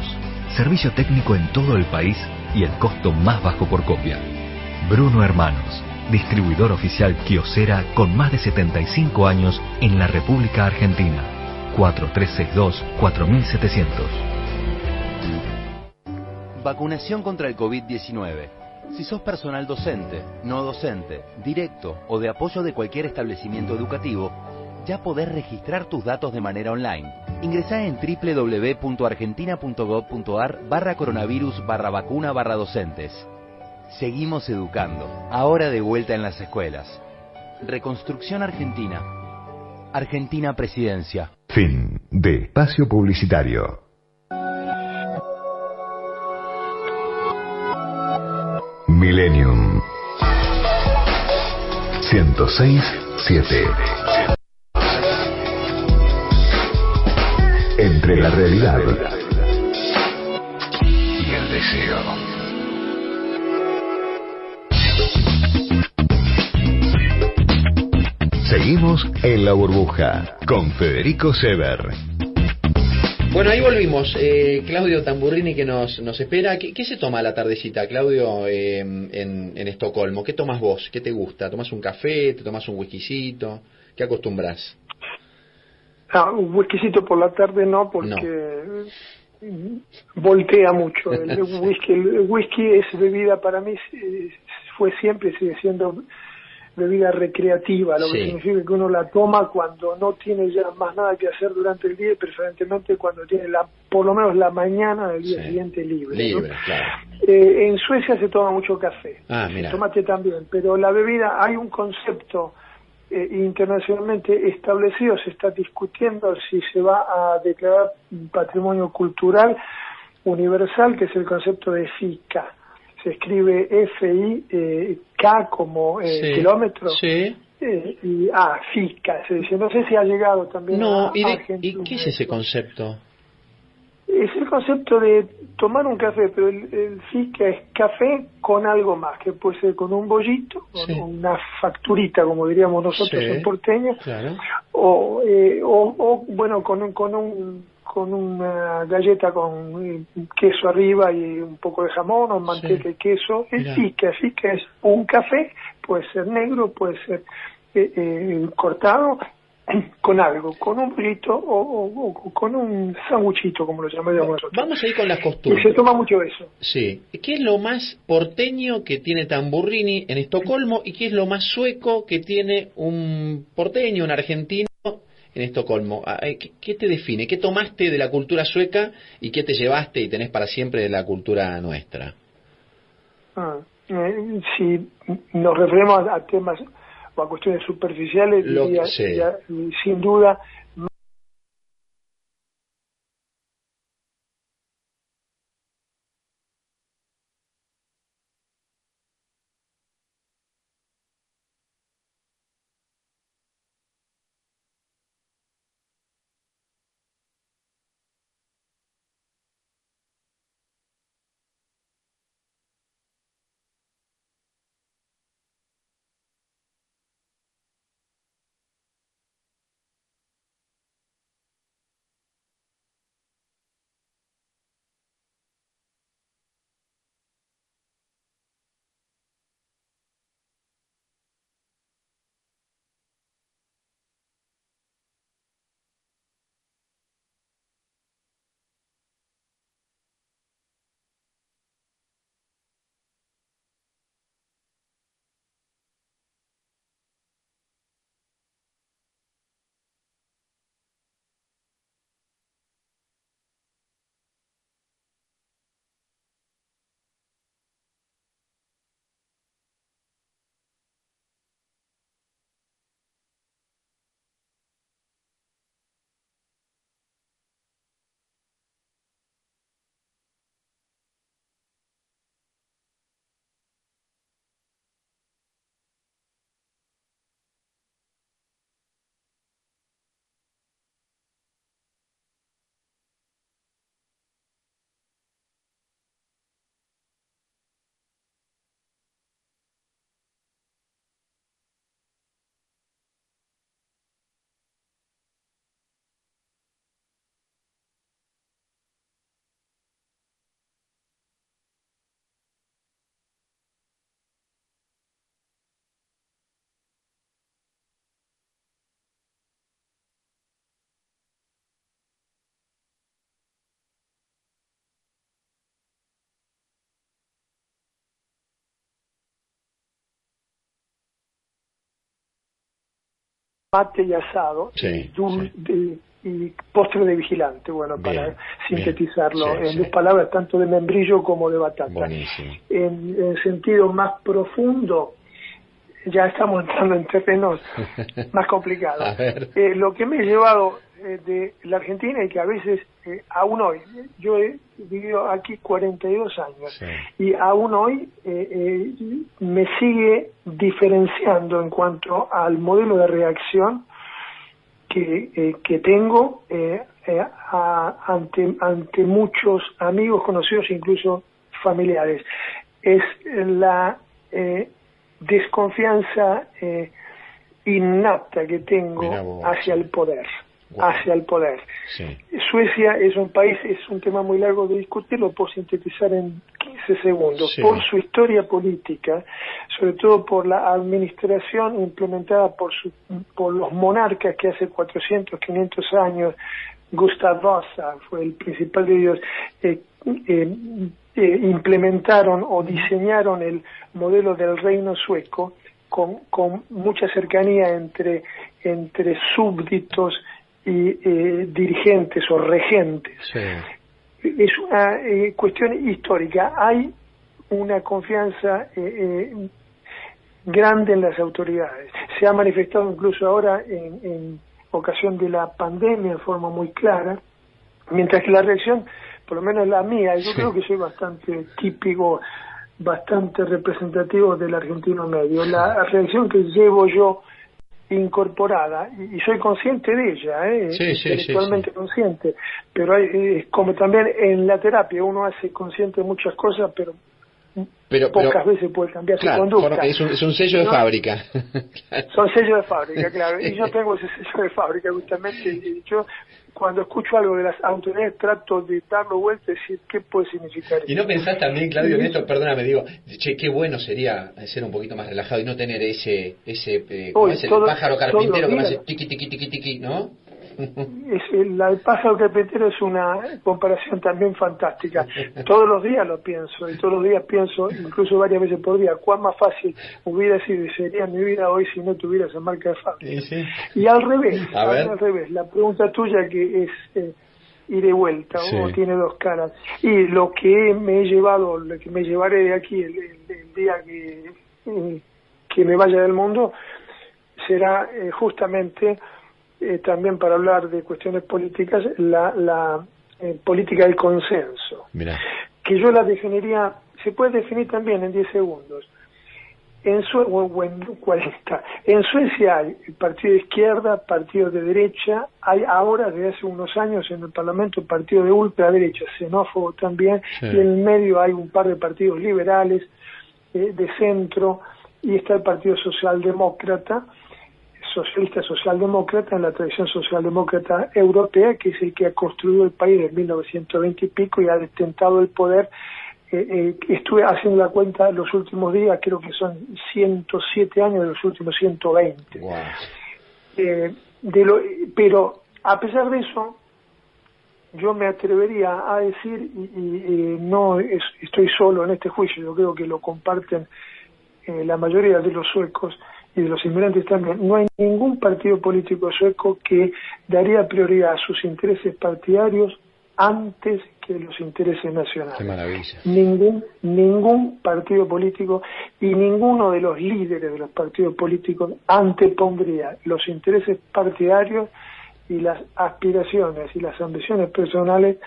Servicio técnico en todo el país y el costo más bajo por copia. Bruno Hermanos, distribuidor oficial Kiosera con más de 75 años en la República Argentina. 4362 4700. Vacunación contra el COVID-19. Si sos personal docente, no docente, directo o de apoyo de cualquier establecimiento educativo, ya podés registrar tus datos de manera online. Ingresá en www.argentina.gov.ar barra coronavirus barra vacuna barra docentes. Seguimos educando, ahora de vuelta en las escuelas. Reconstrucción Argentina. Argentina Presidencia. Fin de espacio publicitario. Millennium 106.7 Entre la realidad y el deseo. Seguimos en la burbuja con Federico Sever. Bueno, ahí volvimos. Eh, Claudio Tamburrini que nos, nos espera. ¿Qué, qué se toma a la tardecita, Claudio, eh, en, en Estocolmo? ¿Qué tomas vos? ¿Qué te gusta? ¿Tomas un café? ¿Te tomas un whiskycito? ¿Qué acostumbras? Ah, un whiskycito por la tarde no, porque voltea mucho. El whisky, el whisky es bebida para mí, fue siempre, sigue siendo bebida recreativa, lo que significa que uno la toma cuando no tiene ya más nada que hacer durante el día y preferentemente cuando tiene la, por lo menos la mañana del día Sí. siguiente libre. ¿no? Libre, claro. Eh, en Suecia se toma mucho café, Ah, mira. tomate también, pero la bebida, hay un concepto eh, internacionalmente establecido, se está discutiendo si se va a declarar patrimonio cultural universal, que es el concepto de FICA. Se escribe F-I-K como eh, Sí. kilómetro Sí. eh, y A, FICA. Se dice, no sé si ha llegado también No, a, ¿y, de- Argentina. ¿y qué es ese concepto? Es el concepto de tomar un café, pero el, el FICA es café con algo más, que puede ser con un bollito, con Sí. una facturita, como diríamos nosotros en porteño, Claro. o, eh, o, o, bueno, con un, con un con una galleta con eh, queso arriba y un poco de jamón o manteca y queso. Mirá. FICA, el FICA es un café, puede ser negro, puede ser eh, eh, cortado, con algo, con un bollito o, o- o con un sanguchito, como lo llamamos nosotros. Vamos a ir con las Y se costumbres. toma mucho eso. Sí. ¿Qué es lo más porteño que tiene Tamburrini en Estocolmo y qué es lo más sueco que tiene un porteño, un argentino en Estocolmo. Ah, eh, ¿Qué, te define? ¿Qué tomaste de la cultura sueca y qué te llevaste y tenés para siempre de la cultura nuestra? Ah, eh, si nos referimos a, a temas o a cuestiones superficiales, Lo diría, sin duda mate y asado Sí, y, dul- de- y postre de vigilante, bueno, para sintetizarlo bien, sí, en dos palabras, tanto de membrillo como de batata. En, en sentido más profundo, ya estamos entrando en terrenos más complicados. Eh, lo que me he llevado eh, de la Argentina y que a veces, eh, aún hoy, yo he vivido aquí 42 años y aún hoy eh, eh, me sigue diferenciando en cuanto al modelo de reacción que, que tengo a- ante, ante muchos amigos, conocidos, incluso familiares. Es la eh, desconfianza eh, innata que tengo hacia el poder, hacia el poder. Sí. Suecia es un país, es un tema muy largo de discutir, lo puedo sintetizar en 15 segundos. Sí. Por su historia política, sobre todo por la administración implementada por, su- por los monarcas que hace 400, 500 años, Gustav Vasa fue el principal de ellos, eh, eh, eh, implementaron o diseñaron el modelo del reino sueco con, con mucha cercanía entre, entre súbditos y eh, dirigentes o regentes. Es una eh, cuestión histórica. Hay una confianza eh, eh, grande en las autoridades. Se ha manifestado incluso ahora en, en ocasión de la pandemia en forma muy clara, mientras que la reacción, por lo menos la mía, yo Sí. creo que soy bastante típico, bastante representativo del argentino medio. La reacción que llevo yo incorporada y soy consciente de ella, ¿eh? Sí, sí, intelectualmente consciente, pero hay, eh, como también en la terapia uno hace consciente de muchas cosas, pero Pero, pero- pocas veces puede cambiar claro, su conducta. es, un, es un sello de ¿No? fábrica. Son sellos de fábrica, claro. Y yo tengo ese sello de fábrica justamente. Y yo cuando escucho algo de las autoridades trato de darlo vuelta y decir qué puede significar ¿Y no pensás también, Claudio, en esto? Perdóname, digo, che, qué bueno sería ser un poquito más relajado y no tener ese, ese, eh, ¿cómo Uy, es el todo- pájaro carpintero que me días. hace tiqui, tiqui, tiqui, tiqui, ¿no? Es el, el pájaro carpintero es una comparación también fantástica. Todos los días lo pienso y todos los días pienso, incluso varias veces por día, cuán más fácil hubiera sido y sería mi vida hoy si no tuviera esa marca de fábrica. Y al revés, A ver. al revés, la pregunta tuya que es eh, ir de vuelta, Sí. o tiene dos caras. Y lo que me he llevado, lo que me llevaré de aquí el, el- el día que, eh, que me vaya del mundo, será eh, justamente eh, también para hablar de cuestiones políticas, la, la eh, política del consenso, que yo la definiría, se puede definir también en 10 segundos. En Sue- o o en 40. En Suecia hay partido de izquierda, partido de derecha, hay ahora desde hace unos años en el Parlamento partido de ultraderecha, xenófobo también, Sí. y en el medio hay un par de partidos liberales, eh, de centro, y está el Partido Socialdemócrata, socialista socialdemócrata en la tradición socialdemócrata europea, que es el que ha construido el país desde 1920 y pico y ha detentado el poder. Eh, eh, estuve haciendo la cuenta los últimos días, creo que son 107 años de los últimos 120. Eh, de lo, pero a pesar de eso, yo me atrevería a decir, y, y, no es- estoy solo en este juicio, yo creo que lo comparten eh, la mayoría de los suecos y de los inmigrantes también, no hay ningún partido político sueco que daría prioridad a sus intereses partidarios antes que los intereses nacionales Qué maravilla. ningún ningún partido político y ninguno de los líderes de los partidos políticos antepondría los intereses partidarios y las aspiraciones y las ambiciones personales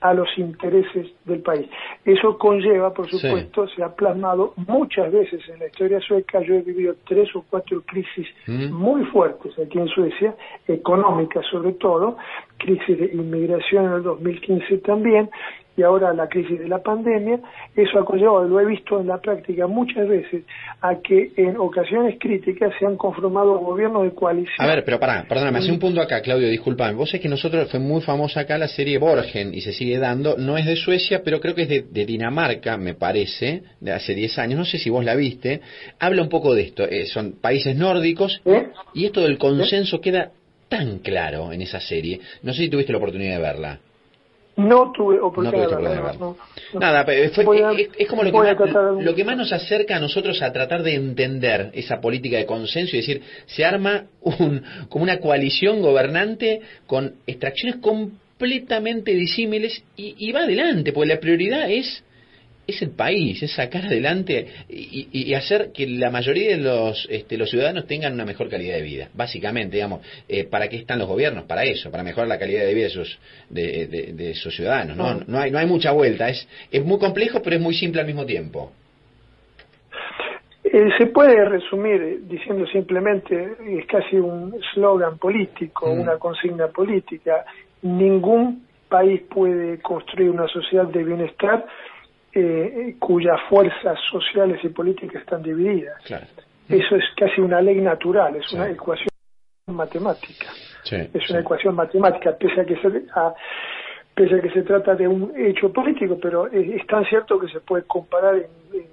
a los intereses del país. Eso conlleva, por Sí. supuesto, se ha plasmado muchas veces en la historia sueca. Yo he vivido tres o cuatro crisis Mm. muy fuertes aquí en Suecia, económicas sobre todo, crisis de inmigración en el 2015 también, y ahora la crisis de la pandemia, eso ha conllevado, lo he visto en la práctica muchas veces, a que en ocasiones críticas se han conformado gobiernos de coalición. A ver, pero pará, perdóname, hace un punto acá, Claudio, disculpame. Vos es que nosotros fue muy famosa acá la serie Borgen y se sigue dando. No es de Suecia, pero creo que es de, de Dinamarca, me parece, de hace 10 años. No sé si vos la viste. Habla un poco de esto. eh, son países nórdicos y esto del consenso queda tan claro en esa serie. No sé si tuviste la oportunidad de verla. No tuve oportunidad de no, no. Nada, pero fue- a- es, es como lo que, más, de- lo que más nos acerca a nosotros a tratar de entender esa política de consenso y decir, se arma un, como una coalición gobernante con extracciones completamente disímiles y, y va adelante, porque la prioridad es es el país, es sacar adelante y, y- y hacer que la mayoría de los, este, los ciudadanos tengan una mejor calidad de vida. Básicamente, digamos, eh, ¿para qué están los gobiernos? Para eso, para mejorar la calidad de vida de sus, de, de- de sus ciudadanos. ¿no? No. Hay, no hay mucha vuelta, es, es muy complejo, pero es muy simple al mismo tiempo. Eh, se puede resumir diciendo simplemente, es casi un slogan político, Mm. una consigna política, ningún país puede construir una sociedad de bienestar eh, cuyas fuerzas sociales y políticas están divididas. Claro. Eso es casi una ley natural, es una ecuación matemática. Sí, es una ecuación matemática, pese a que se, a- pese a que se trata de un hecho político, pero es, es tan cierto que se puede comparar en, en,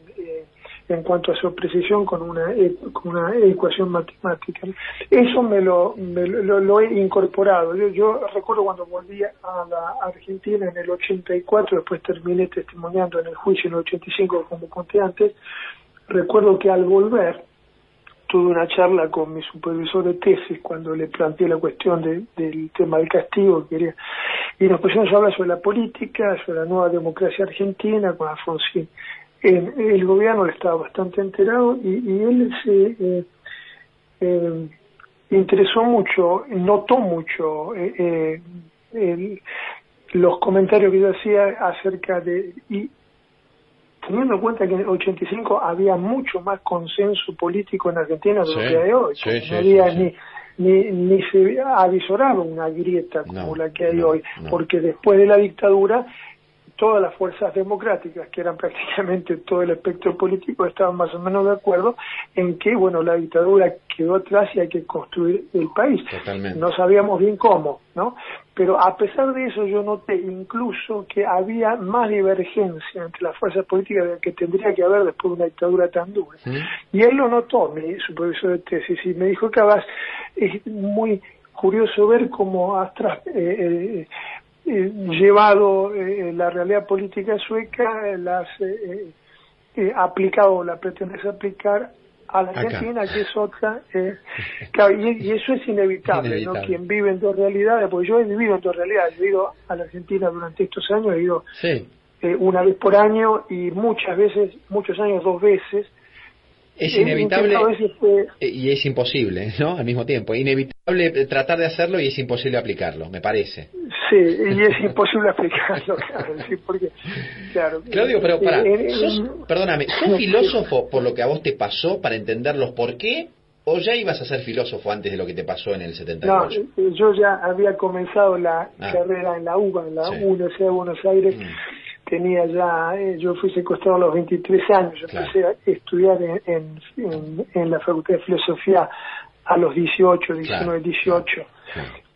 en cuanto a su precisión con una, e- con una ecuación matemática. Eso me lo, me lo, lo- he incorporado. Yo, yo recuerdo cuando volví a la Argentina en el 84, después terminé testimoniando en el juicio en el 85, como conté antes, recuerdo que al volver, tuve una charla con mi supervisor de tesis cuando le planteé la cuestión de- del tema del castigo que quería y nos pusimos a hablar sobre la política, sobre la nueva democracia argentina con Alfonsín. En- el gobierno estaba bastante enterado y, y él se eh, eh, interesó mucho, notó mucho eh, eh, el- los comentarios que yo hacía acerca de y teniendo en cuenta que en el 85 había mucho más consenso político en Argentina de lo que hay hoy. sí, no había ni ni, ni se avisoraba una grieta como No, la que hay no, hoy, no. porque después de la dictadura todas las fuerzas democráticas, que eran prácticamente todo el espectro político, estaban más o menos de acuerdo en que, bueno, la dictadura quedó atrás y hay que construir el país. Totalmente. No sabíamos bien cómo, ¿no? Pero a pesar de eso yo noté incluso que había más divergencia entre las fuerzas políticas de que tendría que haber después de una dictadura tan dura. Y él lo notó, mi supervisor de tesis, y me dijo que es muy curioso ver cómo has eh, eh, llevado eh, la realidad política sueca, eh, las eh, eh, aplicado, la pretendes aplicar a la Acá. Argentina, que es otra, eh, claro, y, y eso es inevitable, Inevitable. ¿no? Quien vive en dos realidades, porque yo he vivido en dos realidades, yo he ido a la Argentina durante estos años, he ido Sí. eh, una vez por año y muchas veces, muchos años dos veces. Es inevitable eh, eh, y es imposible, ¿no? Al mismo tiempo. Inevitable eh, tratar de hacerlo y es imposible aplicarlo, me parece. Sí, y es imposible aplicarlo, claro, sí, porque, claro. Claudio, pero para, eh, eh, sos, perdóname, ¿sos filósofo por lo que a vos te pasó para entender los por qué? ¿O ya ibas a ser filósofo antes de lo que te pasó en el No, 78? eh, yo ya había comenzado la Ah. carrera en la UBA, en la Sí. Universidad de Buenos Aires. Tenía ya, eh, yo fui secuestrado a los 23 años. Yo Claro. empecé a estudiar en, en, en- en la Facultad de Filosofía a los 18, 19, 18.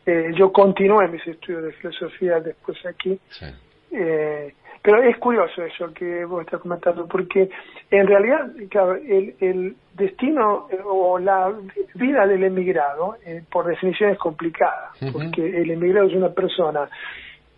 Eh, yo continué mis estudios de filosofía después aquí. Eh, pero es curioso eso que vos estás comentando, porque en realidad, claro, el, el destino eh, o la vida del emigrado, eh, por definición, es complicada, porque el emigrado es una persona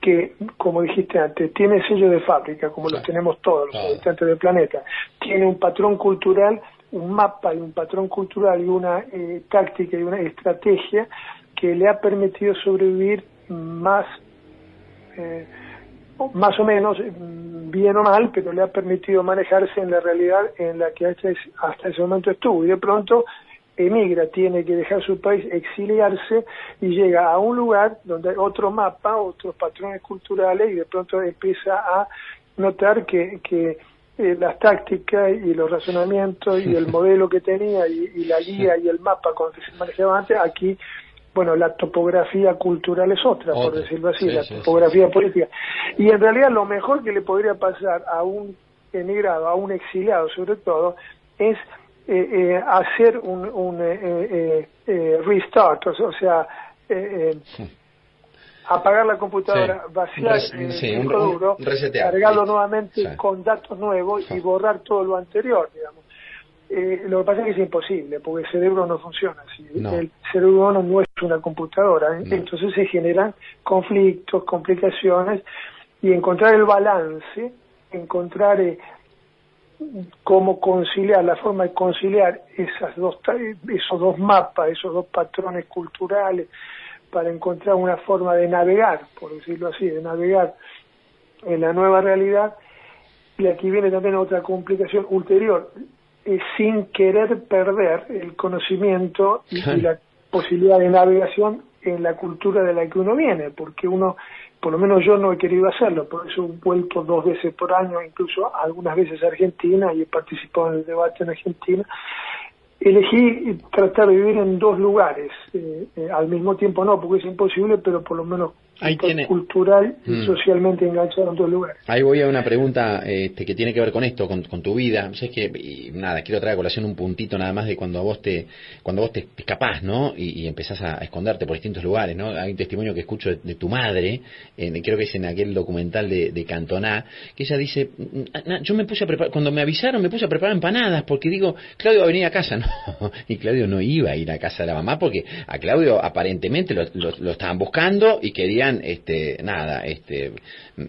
que, como dijiste antes, tiene sello de fábrica, como los tenemos todos los habitantes del planeta, tiene un patrón cultural, un mapa y un patrón cultural y una eh, táctica y una estrategia que le ha permitido sobrevivir más eh, más o menos mm, bien o mal, pero le ha permitido manejarse en la realidad en la que hasta, hasta ese momento estuvo. Y de pronto emigra, tiene que dejar su país, exiliarse y llega a un lugar donde hay otro mapa, otros patrones culturales y de pronto empieza a notar que, que eh, las tácticas y los razonamientos y el modelo que tenía y, y la guía y el mapa con que se manejaba antes, aquí bueno, la topografía cultural es otra, por decirlo así, Sí, la sí, sí, topografía política. Y en realidad lo mejor que le podría pasar a un emigrado, a un exiliado sobre todo, es hacer un, un eh, eh, eh, restart, o sea, eh, eh, apagar la computadora, Sí. vaciar Res- eh, sí, el disco un- duro, resetear. cargarlo Sí. nuevamente Sí. con datos nuevos y borrar todo lo anterior, digamos. Eh, lo que pasa es que es imposible, porque el cerebro no funciona así. No. El cerebro humano no es una computadora, ¿eh? entonces se generan conflictos, complicaciones, y encontrar el balance, encontrar eh, cómo conciliar, la forma de conciliar esas dos, esos dos mapas, esos dos patrones culturales, para encontrar una forma de navegar, por decirlo así, de navegar en la nueva realidad. Y aquí viene también otra complicación ulterior, eh, sin querer perder el conocimiento y, y la posibilidad de navegación en la cultura de la que uno viene, porque uno, por lo menos yo no he querido hacerlo, por eso he vuelto dos veces por año, incluso algunas veces a Argentina y he participado en el debate en Argentina. Elegí tratar de vivir en dos lugares, eh, eh, al mismo tiempo no, porque es imposible, pero por lo menos tiene- cultural y Mm. socialmente enganchado en dos lugares. Ahí voy a una pregunta este, que tiene que ver con esto, con, con tu vida. Sabes que y nada, quiero traer a colación un puntito nada más de cuando a vos te, cuando vos te escapás, ¿no? Y, y empezás a, a esconderte por distintos lugares, ¿no? Hay un testimonio que escucho de, de tu madre, en- creo que es en aquel documental de, de Cantoná, que ella dice, "Na- na- yo me puse a preparar, cuando me avisaron me puse a preparar empanadas porque digo, Claudio va a venir a casa, no, y Claudio no iba a ir a casa de la mamá porque a Claudio aparentemente lo, lo- lo estaban buscando y querían, este, nada, este,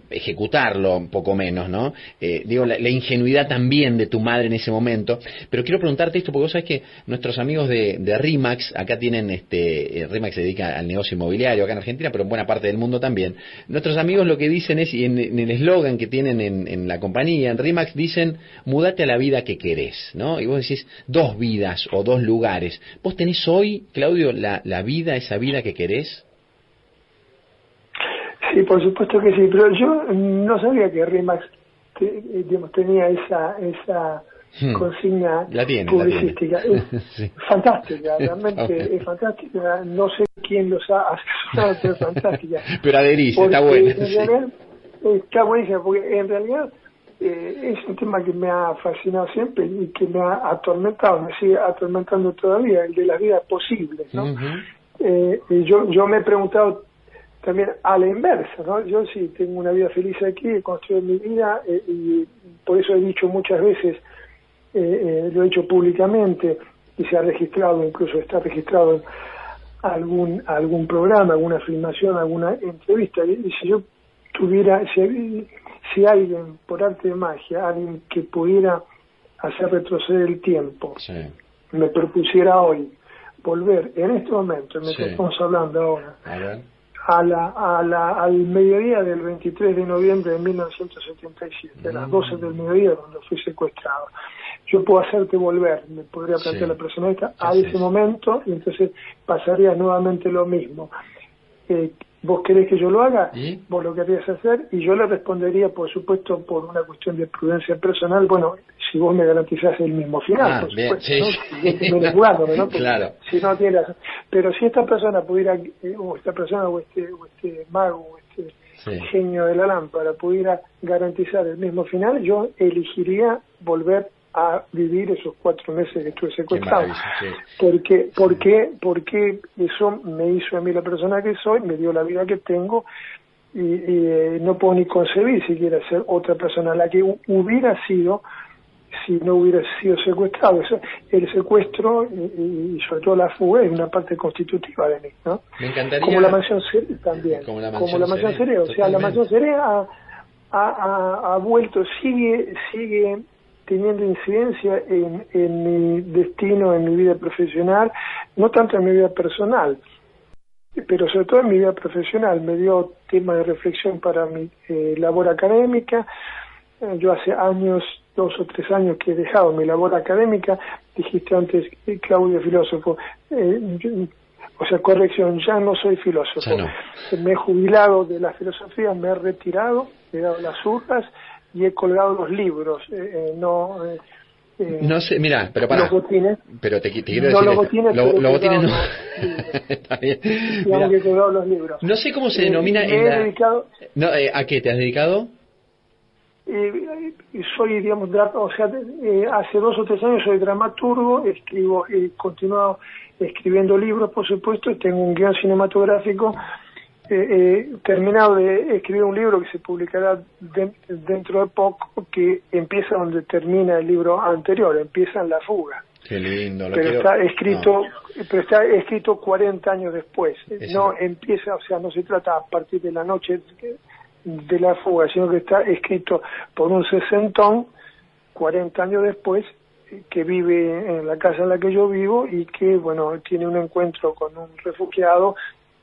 ejecutarlo un poco menos, ¿no? Eh, digo, la, ingenuidad también de tu madre en ese momento, pero quiero preguntarte esto porque vos sabés que nuestros amigos de, Rimax, acá tienen, este, eh, Rimax se dedica al negocio inmobiliario acá en Argentina, pero en buena parte del mundo también, nuestros amigos lo que dicen es, y en, en el eslogan que tienen en, en la compañía, en Rimax, dicen, mudate a la vida que querés, ¿no? Y vos decís, dos vidas o dos lugares. ¿Vos tenés hoy, Claudio, la, la vida, esa vida que querés? Sí, por supuesto que sí, pero yo no sabía que Rimax te- digamos, tenía esa esa Hmm. consigna La tiene, la publicística. tiene. Es Sí. fantástica, realmente es fantástica. No sé quién los ha asesorado, pero es fantástica. Pero adherís, está buena. en sí. realidad, Está buenísima, porque en realidad eh, es un tema que me ha fascinado siempre y que me ha atormentado, me sigue atormentando todavía, el de las vidas posibles, ¿no? Eh, y yo, yo me he preguntado también a la inversa, ¿no? Yo sí tengo una vida feliz aquí, he construido mi vida eh, y por eso he dicho muchas veces, eh, eh, lo he dicho públicamente y se ha registrado, incluso está registrado en algún algún programa, alguna filmación, alguna entrevista. Y si yo tuviera, si, si alguien, por arte de magia, alguien que pudiera hacer retroceder el tiempo, me propusiera hoy volver en este momento, en el que estamos hablando ahora, a la, a la, al mediodía del 23 de noviembre de 1977, a las 12 mm. del mediodía cuando fui secuestrado. Yo puedo hacerte volver, me podría plantear la persona esta, a ese momento y entonces pasaría nuevamente lo mismo. Eh, ¿Vos querés que yo lo haga? Vos lo querías hacer y yo le respondería, por supuesto, por una cuestión de prudencia personal, bueno, si vos me garantizás el mismo final, ah, por supuesto, ¿no? claro. Si no tienes, pero si esta persona pudiera, eh, o esta persona, o este, o este mago, o este genio de la lámpara, pudiera garantizar el mismo final, yo elegiría volver a vivir esos cuatro meses que estuve secuestrado. Porque, porque, porque eso me hizo a mí la persona que soy, me dio la vida que tengo y, eh, no puedo ni concebir siquiera ser otra persona la que hubiera sido si no hubiera sido secuestrado. el secuestro y, sobre todo la fuga es una parte constitutiva de mí, ¿no? Me encantaría... Como la mansión Seré también. Como la mansión, O sea, la mansión Seré ha, ha, ha, vuelto, sigue, sigue teniendo incidencia en, en mi destino, en mi vida profesional, no tanto en mi vida personal, pero sobre todo en mi vida profesional. Me dio tema de reflexión para mi eh, labor académica. Eh, yo hace años, dos o tres años que he dejado mi labor académica, dijiste antes, eh, Claudio, filósofo. o sea, corrección, ya no soy filósofo. Me he jubilado de la filosofía, me he retirado, he dado las urnas y he colgado los libros, eh, eh, no... Eh, no sé, mira, pero para. Los botines. Pero te, te quiero decir. Los botines, lo, los botines no. Está bien. Mira, que colgado los libros. No sé cómo se denomina. He la... dedicado. No, ¿A qué te has dedicado? Eh, soy, digamos, o sea, eh, hace dos o tres años soy dramaturgo, escribo, he continuado escribiendo libros, por supuesto, tengo un guion cinematográfico he terminado de escribir un libro que se publicará dentro de poco, que empieza donde termina el libro anterior, empieza en La Fuga. Qué lindo, pero está escrito, pero está escrito 40 años después. No empieza, o sea, no se trata a partir de la noche de la fuga, sino que está escrito por un sesentón 40 años después que vive en la casa en la que yo vivo y que, bueno, tiene un encuentro con un refugiado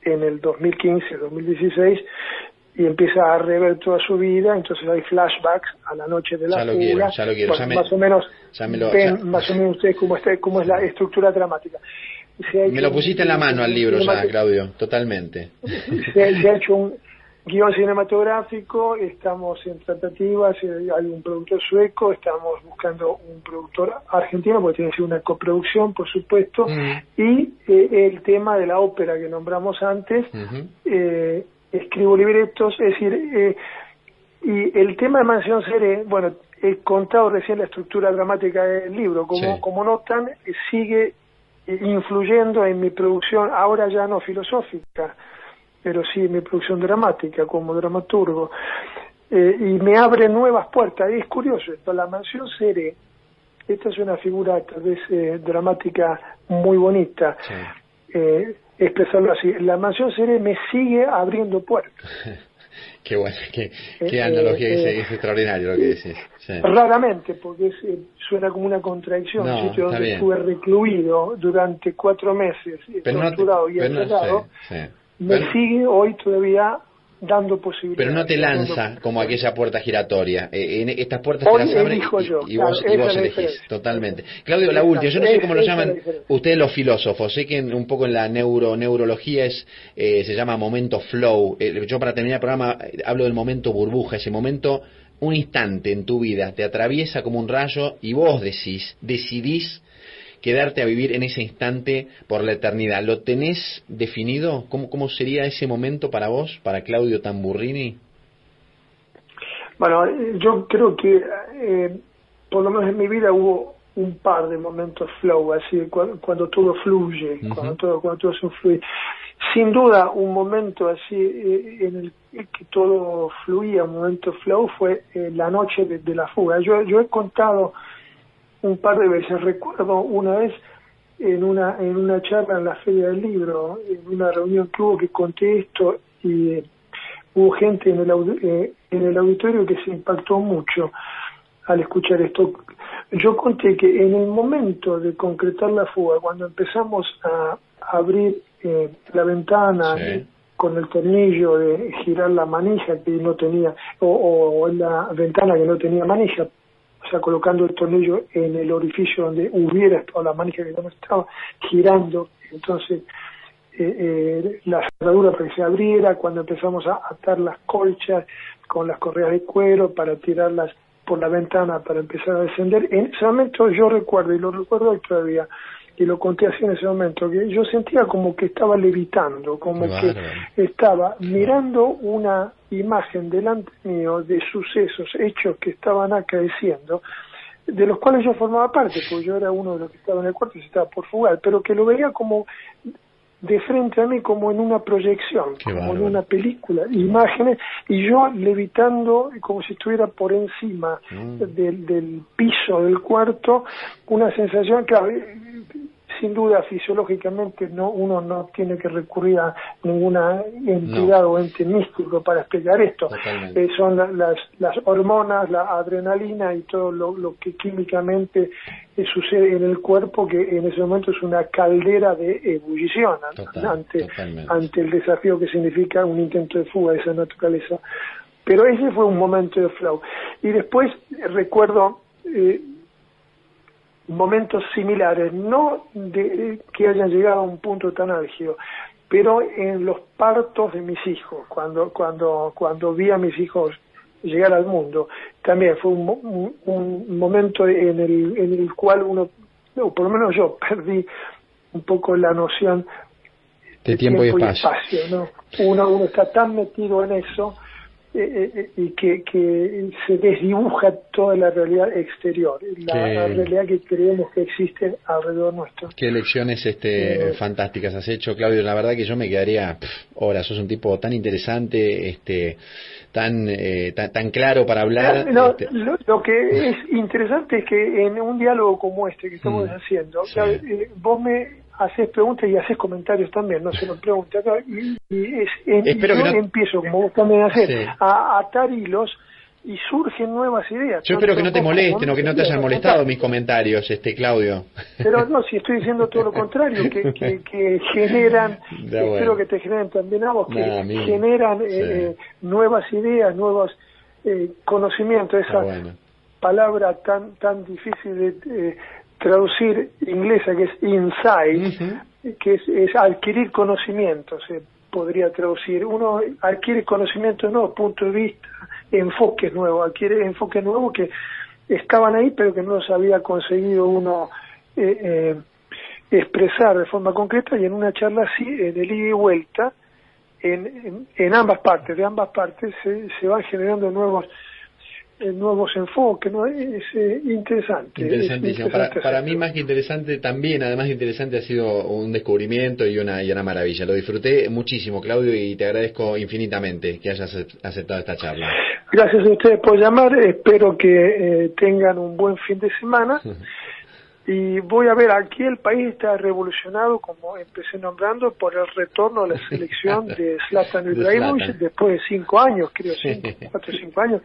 en el 2015, 2016 y empieza a rever toda su vida, entonces hay flashbacks a la noche de la fuga. ya lo quiero. más o menos ven más o menos ustedes cómo, está, cómo es la estructura dramática. me lo pusiste en la mano al libro ya, Claudio, totalmente. Se, ha hecho un guion cinematográfico, estamos en tratativas, eh, hay un productor sueco, estamos buscando un productor argentino, porque tiene que ser una coproducción, por supuesto, mm. y eh, el tema de la ópera que nombramos antes, eh, escribo libretos, es decir, y el tema de Mansión Seré, bueno, he contado recién la estructura dramática del libro, como, como notan, sigue influyendo en mi producción, ahora ya no filosófica, pero sí mi producción dramática como dramaturgo, eh, y me abre nuevas puertas. Y es curioso esto, la mansión Seré, esta es una figura tal vez eh, dramática muy bonita, eh, expresarlo así, la mansión Seré me sigue abriendo puertas. qué bueno, qué, qué analogía, es, extraordinario lo que decís. Raramente, porque suena como una contradicción, no, sitio donde estuve recluido durante cuatro meses, torturado y encerrado, me sigue hoy todavía dando posibilidades. Pero no te lanza como aquella puerta giratoria. Eh, en estas puertas hoy te las abren y, y, vos, y vos elegís. Totalmente. Claudio, la última, yo no sé cómo lo llaman ustedes los filósofos. Sé que un poco en la neuro neurología es eh, se llama momento flow. Eh, yo para terminar el programa hablo del momento burbuja, ese momento, un instante en tu vida te atraviesa como un rayo y vos decís, decidís quedarte a vivir en ese instante por la eternidad. ¿Lo tenés definido? ¿Cómo, cómo sería ese momento para vos, para Claudio Tamburrini? Bueno, yo creo que eh, por lo menos en mi vida hubo un par de momentos flow, así cuando, todo fluye, cuando todo cuando todo se fluye. Sin duda, un momento así eh, en el que todo fluía, un momento flow, fue eh, la noche de, la fuga. Yo, yo he contado un par de veces. Recuerdo una vez en una en una charla en la Feria del Libro, en una reunión que hubo que conté esto y eh, hubo gente en el, eh, en el auditorio que se impactó mucho al escuchar esto. Yo conté que en el momento de concretar la fuga, cuando empezamos a abrir eh, la ventana con el tornillo de girar la manija que no tenía, o, o la ventana que no tenía manija, o sea, colocando el tornillo en el orificio donde hubiera estado la manija que no estaba, girando, entonces eh, eh, la cerradura para que se abriera, cuando empezamos a atar las colchas con las correas de cuero para tirarlas por la ventana para empezar a descender. En ese momento yo recuerdo, y lo recuerdo todavía, y lo conté así en ese momento, que yo sentía como que estaba levitando, como que estaba mirando una imagen delante mío de sucesos, hechos que estaban acaeciendo, de los cuales yo formaba parte, porque yo era uno de los que estaba en el cuarto y estaba por fugar, pero que lo veía como de frente a mí como en una proyección, como en una película, imágenes, y yo levitando como si estuviera por encima mm. del, del piso del cuarto, una sensación, que sin duda fisiológicamente no uno no tiene que recurrir a ninguna entidad o ente místico para explicar esto. Eh, son las, las hormonas la adrenalina y todo lo, lo que químicamente eh, sucede en el cuerpo que en ese momento es una caldera de ebullición ante ante el desafío que significa un intento de fuga de esa naturaleza. Pero ese fue un momento de flow. Y después recuerdo eh, momentos similares, no de que hayan llegado a un punto tan álgido, pero en los partos de mis hijos, cuando, cuando, cuando vi a mis hijos llegar al mundo, también fue un, un, momento en el, en el cual uno, o por lo menos yo, perdí un poco la noción de, tiempo, y espacio. ¿no? uno, uno está tan metido en eso eh, eh, eh, y que, que se desdibuja toda la realidad exterior, la, realidad que creemos que existe alrededor nuestro. Qué lecciones este, fantásticas has hecho, Claudio. La verdad que yo me quedaría horas. Sos un tipo tan interesante, este, tan, tan, claro para hablar. Este. lo, que es interesante es que en un diálogo como este que estamos mm. haciendo, vos me haces preguntas y haces comentarios también, no se lo pregunte acá. Y, es, yo empiezo, como vos también haces, a atar hilos y surgen nuevas ideas. Yo espero que no te molesten o que no te hayan molestado mis comentarios, este Claudio. Pero no, si estoy diciendo todo lo contrario, que, que, generan, espero que te generen también a vos, que generan eh, eh, nuevas ideas, nuevos eh, conocimientos, esa palabra tan tan difícil de traducir inglesa que es insight, que es, adquirir conocimiento, se podría traducir. Uno adquiere conocimientos nuevos, punto de vista, enfoques nuevos, adquiere enfoques nuevos que estaban ahí pero que no los había conseguido uno eh, eh, expresar de forma concreta y en una charla así, en el ida y vuelta, en, en, ambas partes, de ambas partes se, se van generando nuevos nuevos enfoques, ¿no? Es eh, interesante. Interesantísimo. para, mí más que interesante también, además de interesante, ha sido un descubrimiento y una, y una maravilla. Lo disfruté muchísimo, Claudio, y te agradezco infinitamente que hayas aceptado esta charla. Gracias a ustedes por llamar, espero que eh, tengan un buen fin de semana. Y voy a ver, aquí el país está revolucionado, como empecé nombrando, por el retorno a la selección de Zlatan Ibrahimovic después de cinco años, creo, cinco, cuatro o cinco años.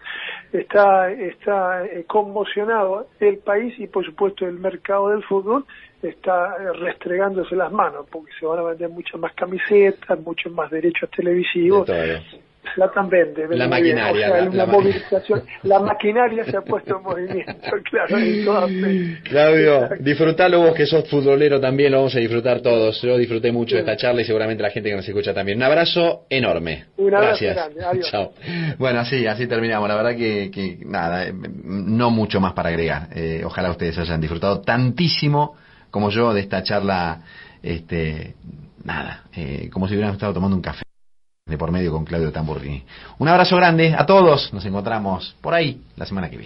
Está, está eh, conmocionado el país y, por supuesto, el mercado del fútbol está eh, restregándose las manos, porque se van a vender muchas más camisetas, muchos más derechos televisivos la vende, la maquinaria, la, movilización, la maquinaria se ha puesto en movimiento, claro. Claudio, disfrutalo vos que sos futbolero también, lo vamos a disfrutar todos. Yo disfruté mucho de esta charla y seguramente la gente que nos escucha también. Un abrazo enorme. Un abrazo Gracias. grande, adiós. Chao. Bueno, así, así terminamos. La verdad que, que nada, eh, no mucho más para agregar. Eh, ojalá ustedes hayan disfrutado tantísimo como yo de esta charla, este, nada, eh, como si hubieran estado tomando un café de por medio con Claudio Tamburrini. Un abrazo grande a todos, nos encontramos por ahí la semana que viene.